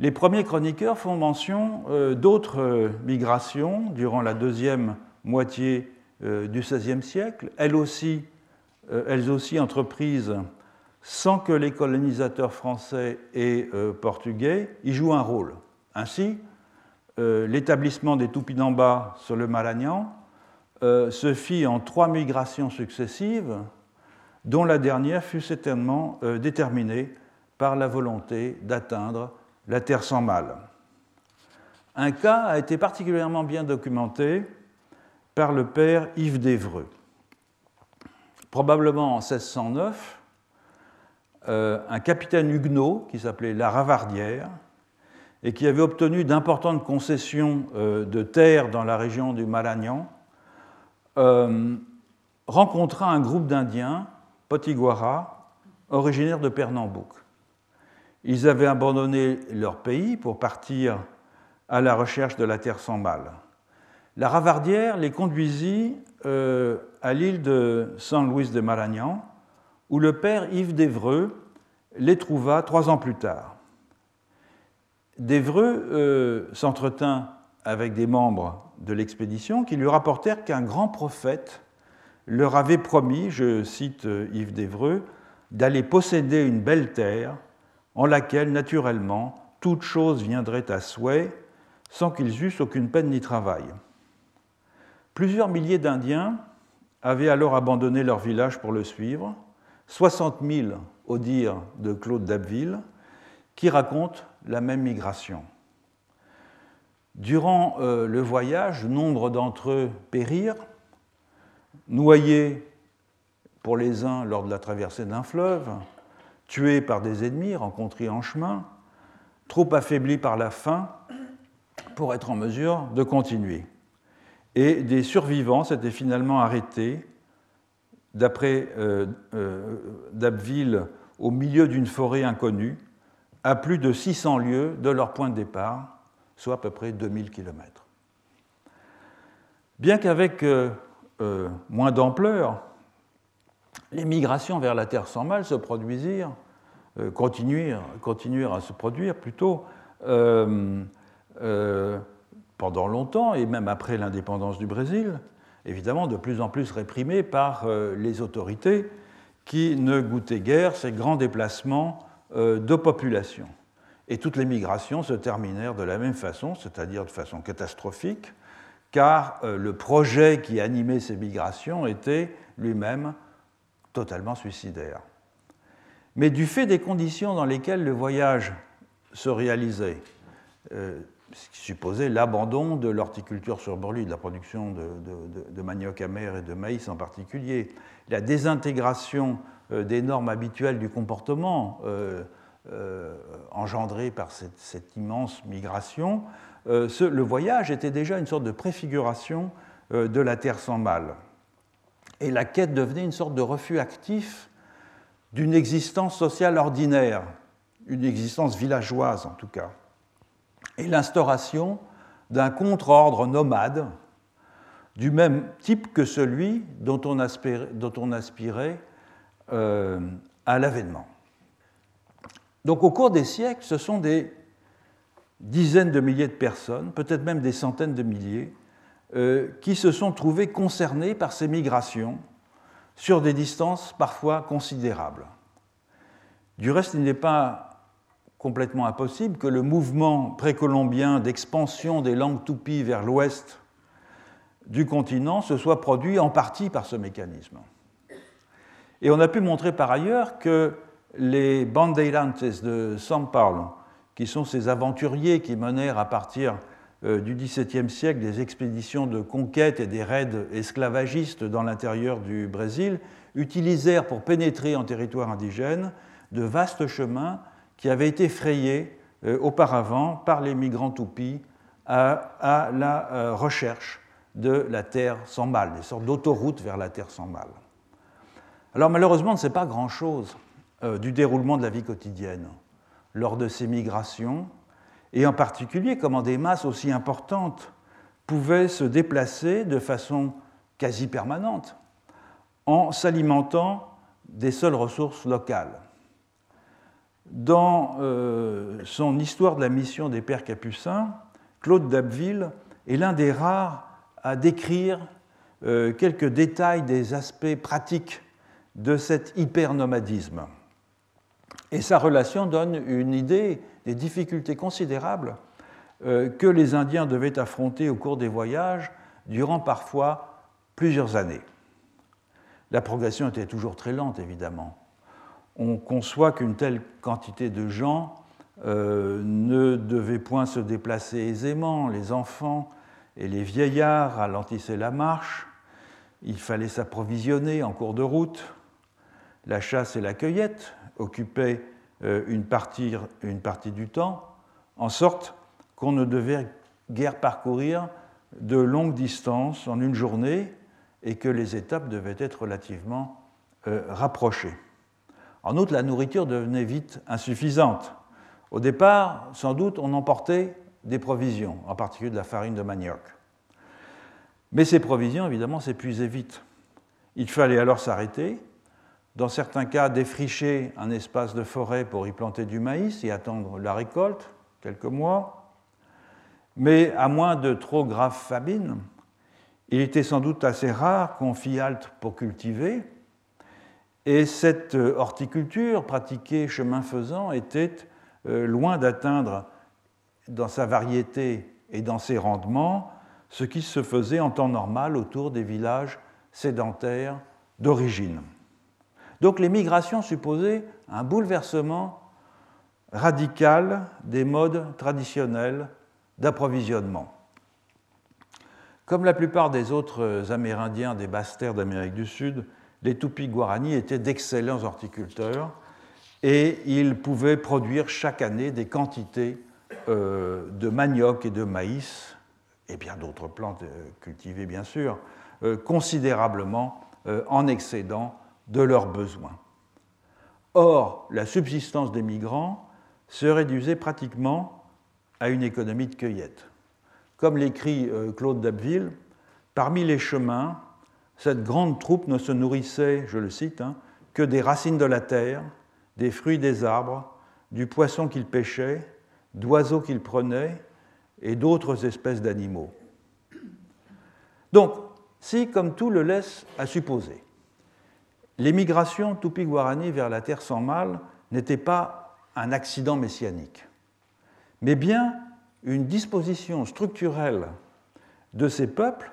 Les premiers chroniqueurs font mention d'autres migrations durant la deuxième moitié du XVIe siècle, elles aussi, entreprises sans que les colonisateurs français et portugais y jouent un rôle. Ainsi, euh, l'établissement des Tupinamba sur le Malagnan euh, se fit en trois migrations successives, dont la dernière fut certainement euh, déterminée par la volonté d'atteindre la terre sans mal. Un cas a été particulièrement bien documenté par le père Yves d'Evreux. Probablement en 1609, un capitaine huguenot qui s'appelait la Ravardière et qui avait obtenu d'importantes concessions euh, de terre dans la région du Malagnan, euh, rencontra un groupe d'Indiens, Potiguara, originaires de Pernambouc. Ils avaient abandonné leur pays pour partir à la recherche de la terre sans mal. La Ravardière les conduisit euh, à l'île de San Luis de Maragnan, où le père Yves d'Evreux les trouva trois ans plus tard. D'Evreux euh, s'entretint avec des membres de l'expédition qui lui rapportèrent qu'un grand prophète leur avait promis, je cite euh, Yves d'Evreux, d'aller posséder une belle terre en laquelle, naturellement, toute chose viendrait à souhait sans qu'ils eussent aucune peine ni travail. Plusieurs milliers d'Indiens avaient alors abandonné leur village pour le suivre, 60 000 au dire de Claude d'Abbeville, qui raconte la même migration. Durant euh, le voyage, nombre d'entre eux périrent, noyés pour les uns lors de la traversée d'un fleuve, tués par des ennemis rencontrés en chemin, trop affaiblis par la faim pour être en mesure de continuer. Et des survivants s'étaient finalement arrêtés d'après d'Abbeville, au milieu d'une forêt inconnue, à plus de 600 lieues de leur point de départ, soit à peu près 2000 km. Bien qu'avec moins d'ampleur, les migrations vers la Terre sans mal se produisirent, euh, continuèrent, à se produire plutôt euh, euh, pendant longtemps et même après l'indépendance du Brésil, évidemment de plus en plus réprimées par les autorités qui ne goûtaient guère ces grands déplacements de population. Et toutes les migrations se terminèrent de la même façon, c'est-à-dire de façon catastrophique, car le projet qui animait ces migrations était lui-même totalement suicidaire. Mais du fait des conditions dans lesquelles le voyage se réalisait, euh, ce qui supposait l'abandon de l'horticulture sur Borlu, de la production de, manioc amer et de maïs en particulier, la désintégration euh, des normes habituelles du comportement euh, engendrée par cette, immense migration, le voyage était déjà une sorte de préfiguration de la terre sans mal et la quête devenait une sorte de refus actif d'une existence sociale ordinaire, une existence villageoise en tout cas, et l'instauration d'un contre-ordre nomade du même type que celui dont on aspirait, euh, à l'avènement. Donc au cours des siècles, ce sont des dizaines de milliers de personnes, peut-être même des centaines de milliers, euh, qui se sont trouvés concernés par ces migrations sur des distances parfois considérables. Du reste, il n'est pas complètement impossible que le mouvement précolombien d'expansion des langues toupies vers l'ouest du continent se soit produit en partie par ce mécanisme. Et on a pu montrer par ailleurs que les bandeirantes de São Paulo, qui sont ces aventuriers qui menèrent à partir du XVIIe siècle des expéditions de conquête et des raids esclavagistes dans l'intérieur du Brésil utilisèrent pour pénétrer en territoire indigène de vastes chemins qui avaient été frayés euh, auparavant par les migrants toupis à, la euh, recherche de la terre sans mal, des sortes d'autoroutes vers la terre sans mal. Alors malheureusement, on ne sait pas grand-chose du déroulement de la vie quotidienne lors de ces migrations, et en particulier comment des masses aussi importantes pouvaient se déplacer de façon quasi permanente en s'alimentant des seules ressources locales. Dans euh, son Histoire de la mission des Pères Capucins, Claude Dabville est l'un des rares à décrire euh, quelques détails des aspects pratiques de cet hypernomadisme. Et sa relation donne une idée des difficultés considérables euh, que les Indiens devaient affronter au cours des voyages durant parfois plusieurs années. La progression était toujours très lente, évidemment. On conçoit qu'une telle quantité de gens euh, ne devait point se déplacer aisément. Les enfants et les vieillards ralentissaient la marche. Il fallait s'approvisionner en cours de route. La chasse et la cueillette occupaient euh, une partie, une partie du temps, en sorte qu'on ne devait guère parcourir de longues distances en une journée et que les étapes devaient être relativement euh, rapprochées. En outre, la nourriture devenait vite insuffisante. Au départ, sans doute, on emportait des provisions, en particulier de la farine de manioc. Mais ces provisions, évidemment, s'épuisaient vite. Il fallait alors s'arrêter, dans certains cas défricher un espace de forêt pour y planter du maïs et attendre la récolte, quelques mois. Mais à moins de trop graves famines, il était sans doute assez rare qu'on fît halte pour cultiver, et cette horticulture pratiquée chemin faisant était euh, loin d'atteindre dans sa variété et dans ses rendements ce qui se faisait en temps normal autour des villages sédentaires d'origine. Donc les migrations supposaient un bouleversement radical des modes traditionnels d'approvisionnement. Comme la plupart des autres Amérindiens des basses terres d'Amérique du Sud, les Tupis Guarani étaient d'excellents horticulteurs et ils pouvaient produire chaque année des quantités euh, de manioc et de maïs, et bien d'autres plantes euh, cultivées bien sûr, euh, considérablement en excédent de leurs besoins. Or, la subsistance des migrants se réduisait pratiquement à une économie de cueillette. Comme l'écrit Claude Dabville, parmi les chemins, cette grande troupe ne se nourrissait, je le cite, hein, que des racines de la terre, des fruits des arbres, du poisson qu'il pêchait, d'oiseaux qu'il prenait et d'autres espèces d'animaux. Donc, si, comme tout le laisse à supposer, l'émigration Tupi-Guarani vers la terre sans mal n'était pas un accident messianique, mais bien une disposition structurelle de ces peuples,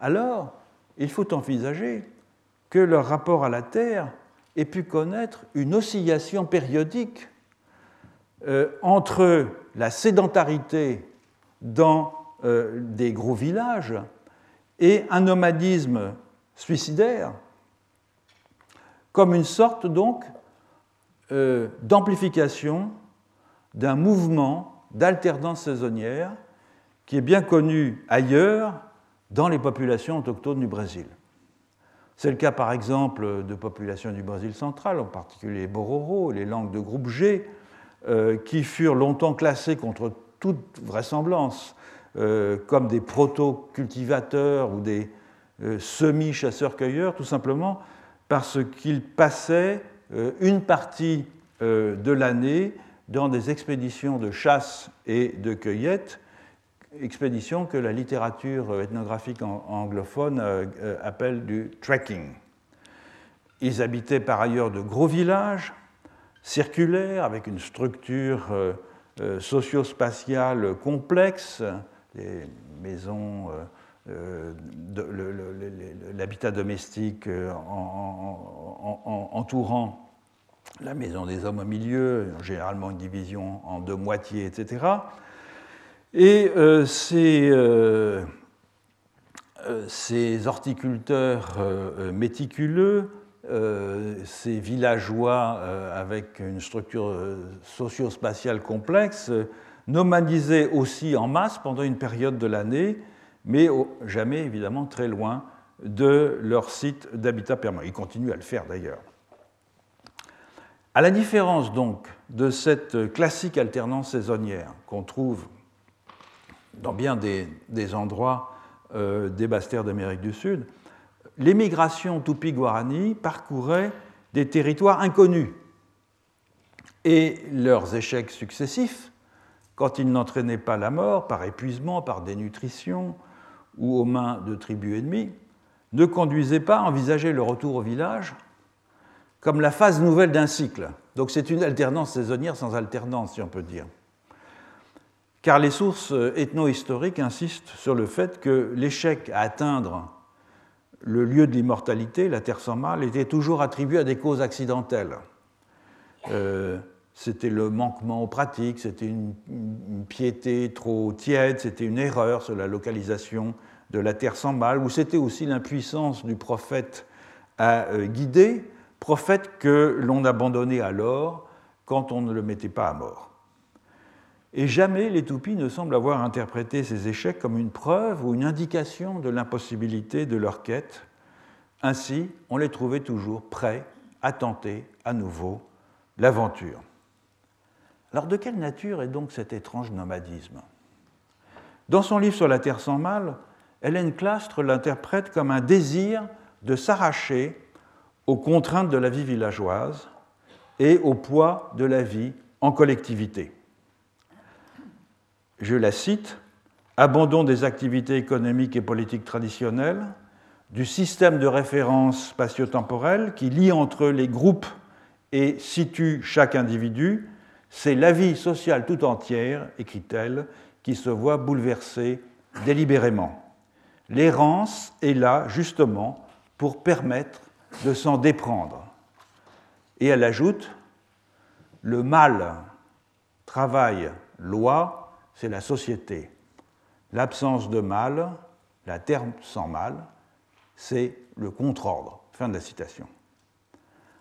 alors il faut envisager que leur rapport à la terre ait pu connaître une oscillation périodique euh, entre la sédentarité dans euh, des gros villages et un nomadisme suicidaire, comme une sorte donc euh, d'amplification d'un mouvement d'alternance saisonnière qui est bien connu ailleurs dans les populations autochtones du Brésil. C'est le cas par exemple de populations du Brésil central, en particulier les Bororo, les langues de groupe G, euh, qui furent longtemps classées contre toute vraisemblance euh, comme des proto-cultivateurs ou des semi-chasseurs-cueilleurs, tout simplement parce qu'ils passaient une partie de l'année dans des expéditions de chasse et de cueillette expédition que la littérature ethnographique anglophone euh, euh, appelle du trekking. Ils habitaient par ailleurs de gros villages circulaires avec une structure euh, socio-spatiale complexe, les maisons, l'habitat domestique entourant la maison des hommes au milieu, généralement une division en deux moitiés, etc. Et euh, euh, euh, ces, horticulteurs méticuleux, ces villageois avec une structure socio-spatiale complexe, nomadisaient aussi en masse pendant une période de l'année, mais jamais évidemment très loin de leur site d'habitat permanent. Ils continuent à le faire d'ailleurs. À la différence donc de cette classique alternance saisonnière qu'on trouve dans bien des, endroits euh, des basses terres d'Amérique du Sud, l'émigration Tupi-Guarani parcourait des territoires inconnus. Et leurs échecs successifs, quand ils n'entraînaient pas la mort par épuisement, par dénutrition ou aux mains de tribus ennemies, ne conduisaient pas à envisager le retour au village comme la phase nouvelle d'un cycle. Donc c'est une alternance saisonnière sans alternance, si on peut dire car les sources ethno-historiques insistent sur le fait que l'échec à atteindre le lieu de l'immortalité, la terre sans mal, était toujours attribué à des causes accidentelles. Euh, c'était le manquement aux pratiques, c'était une, piété trop tiède, c'était une erreur sur la localisation de la terre sans mal, ou c'était aussi l'impuissance du prophète à euh, guider, prophète que l'on abandonnait alors quand on ne le mettait pas à mort. Et jamais les toupies ne semblent avoir interprété ces échecs comme une preuve ou une indication de l'impossibilité de leur quête. Ainsi, on les trouvait toujours prêts à tenter à nouveau l'aventure. Alors de quelle nature est donc cet étrange nomadisme? Dans son livre sur la Terre sans mal, Hélène Clastre l'interprète comme un désir de s'arracher aux contraintes de la vie villageoise et au poids de la vie en collectivité. Je la cite, abandon des activités économiques et politiques traditionnelles, du système de référence spatio-temporel qui lie entre les groupes et situe chaque individu, c'est la vie sociale tout entière, écrit-elle, qui se voit bouleversée délibérément. L'errance est là justement pour permettre de s'en déprendre. Et elle ajoute, le mal, travail, loi, c'est la société. L'absence de mal, la terre sans mal, c'est le contre-ordre. Fin de la citation.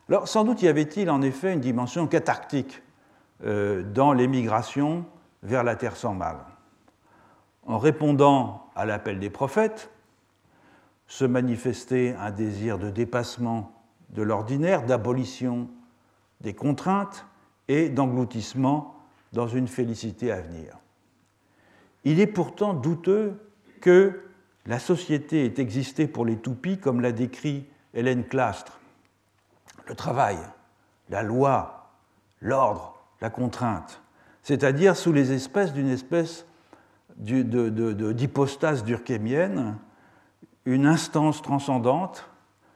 Alors, sans doute y avait-il en effet une dimension cathartique dans l'émigration vers la terre sans mal. En répondant à l'appel des prophètes, se manifester un désir de dépassement de l'ordinaire, d'abolition des contraintes et d'engloutissement dans une félicité à venir. Il est pourtant douteux que la société ait existé pour les toupies comme l'a décrit Hélène Clastre. Le travail, la loi, l'ordre, la contrainte, c'est-à-dire sous les espèces d'une espèce d'hypostase durkheimienne, une instance transcendante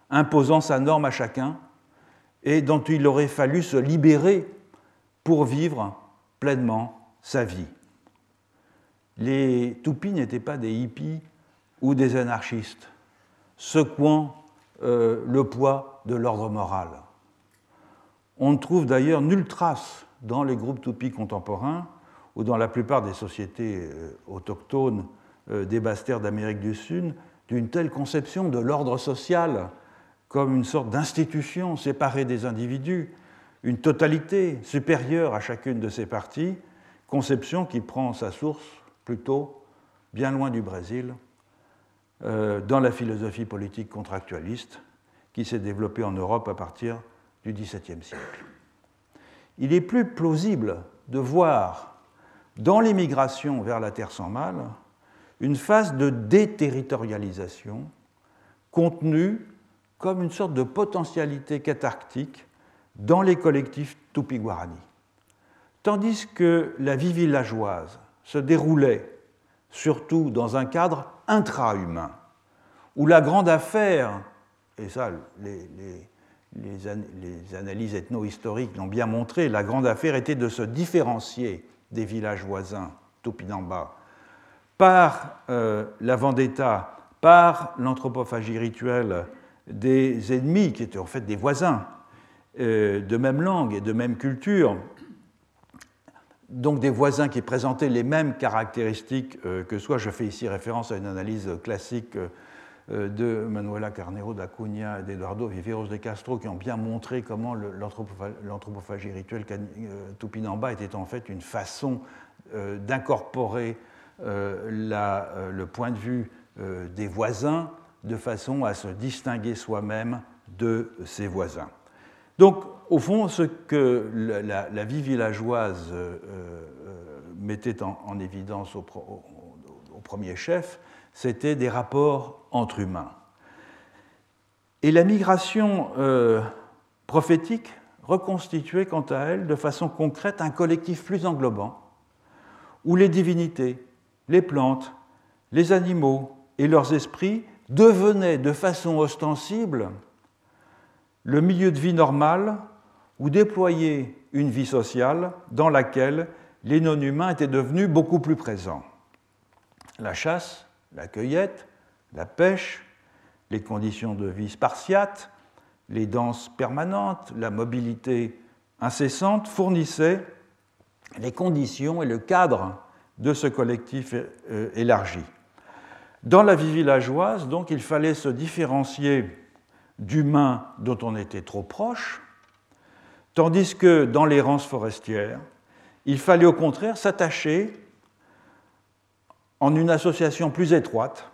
imposant sa norme à chacun et dont il aurait fallu se libérer pour vivre pleinement sa vie. Les toupies n'étaient pas des hippies ou des anarchistes, secouant euh, le poids de l'ordre moral. On ne trouve d'ailleurs nulle trace dans les groupes toupies contemporains ou dans la plupart des sociétés euh, autochtones euh, des basses d'Amérique du Sud d'une telle conception de l'ordre social comme une sorte d'institution séparée des individus, une totalité supérieure à chacune de ces parties, conception qui prend sa source plutôt bien loin du Brésil, euh, dans la philosophie politique contractualiste qui s'est développée en Europe à partir du XVIIe siècle. Il est plus plausible de voir dans l'émigration vers la Terre sans mal une phase de déterritorialisation contenue comme une sorte de potentialité cathartique dans les collectifs Tupi-Guarani. Tandis que la vie villageoise se déroulait surtout dans un cadre intra-humain, où la grande affaire, et ça les, les analyses ethno-historiques l'ont bien montré, la grande affaire était de se différencier des villages voisins, Tupinamba, par euh, la vendetta, par l'anthropophagie rituelle des ennemis, qui étaient en fait des voisins, euh, de même langue et de même culture, donc des voisins qui présentaient les mêmes caractéristiques euh, que soi. Je fais ici référence à une analyse classique de Manuela Carnero d'Acunha et d'Eduardo Viveros de Castro qui ont bien montré comment l'anthropophagie rituelle Tupinamba était en fait une façon d'incorporer euh, euh, le point de vue euh, des voisins de façon à se distinguer soi-même de ses voisins. Donc, au fond, ce que la, vie villageoise mettait en, évidence au, premier chef, c'était des rapports entre humains. Et la migration prophétique reconstituait quant à elle de façon concrète un collectif plus englobant, où les divinités, les plantes, les animaux et leurs esprits devenaient de façon ostensible le milieu de vie normal ou déployaient une vie sociale dans laquelle les non-humains étaient devenus beaucoup plus présents. La chasse, la cueillette, la pêche, les conditions de vie spartiates, les danses permanentes, la mobilité incessante fournissaient les conditions et le cadre de ce collectif euh, élargi. Dans la vie villageoise, donc, il fallait se différencier d'humains dont on était trop proche, tandis que dans l'errance forestière, il fallait au contraire s'attacher en une association plus étroite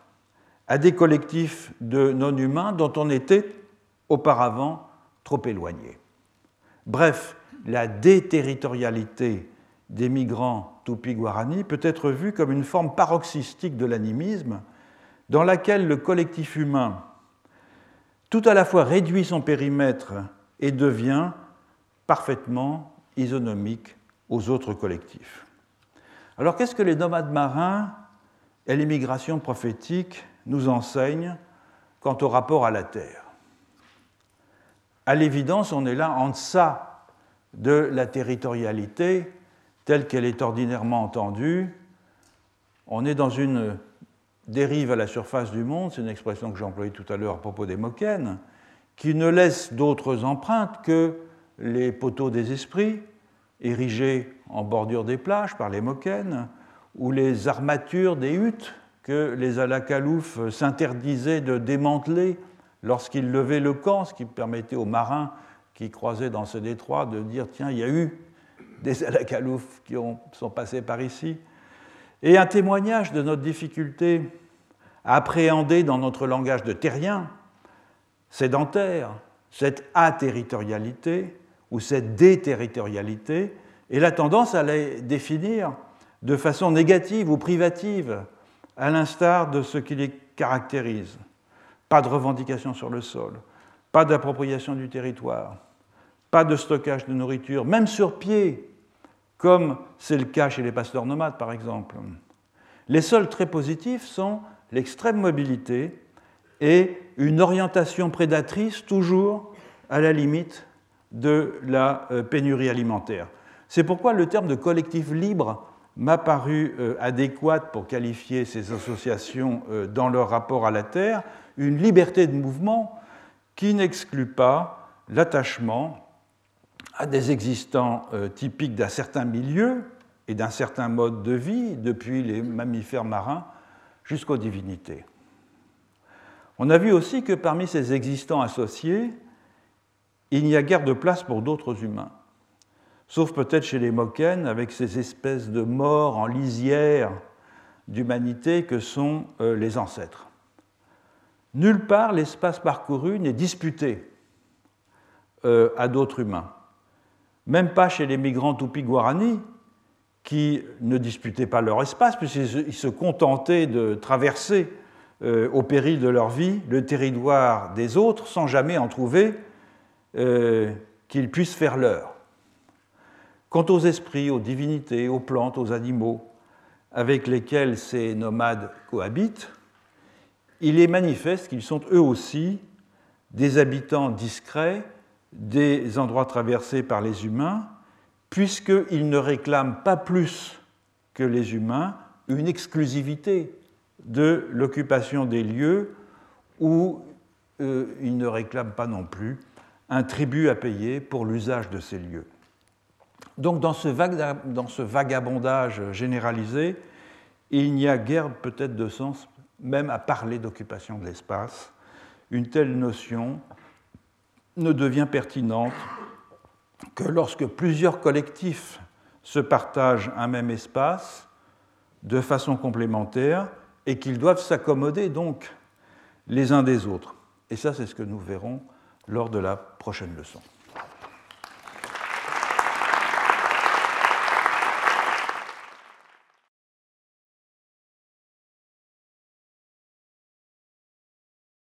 à des collectifs de non-humains dont on était auparavant trop éloigné. Bref, la déterritorialité des migrants Tupi-Guarani peut être vue comme une forme paroxystique de l'animisme dans laquelle le collectif humain tout à la fois réduit son périmètre et devient parfaitement isonomique aux autres collectifs. Alors qu'est-ce que les nomades marins et l'immigration prophétique nous enseignent quant au rapport à la Terre. À l'évidence, on est là en deçà de la territorialité telle qu'elle est ordinairement entendue, on est dans une dérive à la surface du monde, c'est une expression que j'ai employée tout à l'heure à propos des moquennes, qui ne laisse d'autres empreintes que les poteaux des esprits, érigés en bordure des plages par les moquennes, ou les armatures des huttes que les alacaloufs s'interdisaient de démanteler lorsqu'ils levaient le camp, ce qui permettait aux marins qui croisaient dans ce détroit de dire tiens, il y a eu des alacaloufs qui ont, sont passés par ici, et un témoignage de notre difficulté à appréhender dans notre langage de terrien, sédentaire, cette aterritorialité ou cette déterritorialité, et la tendance à les définir de façon négative ou privative, à l'instar de ce qui les caractérise. Pas de revendication sur le sol, pas d'appropriation du territoire, pas de stockage de nourriture, même sur pied, comme c'est le cas chez les pasteurs nomades par exemple. Les sols très positifs sont l'extrême mobilité et une orientation prédatrice toujours à la limite de la euh, pénurie alimentaire. C'est pourquoi le terme de collectif libre m'a paru euh, adéquat pour qualifier ces associations euh, dans leur rapport à la Terre, une liberté de mouvement qui n'exclut pas l'attachement à des existants typiques d'un certain milieu et d'un certain mode de vie, depuis les mammifères marins jusqu'aux divinités. On a vu aussi que parmi ces existants associés, il n'y a guère de place pour d'autres humains, sauf peut-être chez les Moken, avec ces espèces de morts en lisière d'humanité que sont euh, les ancêtres. Nulle part l'espace parcouru n'est disputé euh, à d'autres humains, même pas chez les migrants Tupi-Guarani, qui ne disputaient pas leur espace, puisqu'ils se contentaient de traverser euh, au péril de leur vie le territoire des autres sans jamais en trouver qu'ils puissent faire leur. Quant aux esprits, aux divinités, aux plantes, aux animaux avec lesquels ces nomades cohabitent, il est manifeste qu'ils sont eux aussi des habitants discrets des endroits traversés par les humains, puisqu'ils ne réclament pas plus que les humains une exclusivité de l'occupation des lieux où euh, ils ne réclament pas non plus un tribut à payer pour l'usage de ces lieux. Donc dans ce, vagabondage généralisé, il n'y a guère peut-être de sens même à parler d'occupation de l'espace. Une telle notion ne devient pertinente que lorsque plusieurs collectifs se partagent un même espace de façon complémentaire et qu'ils doivent s'accommoder donc les uns des autres. Et ça, c'est ce que nous verrons lors de la prochaine leçon.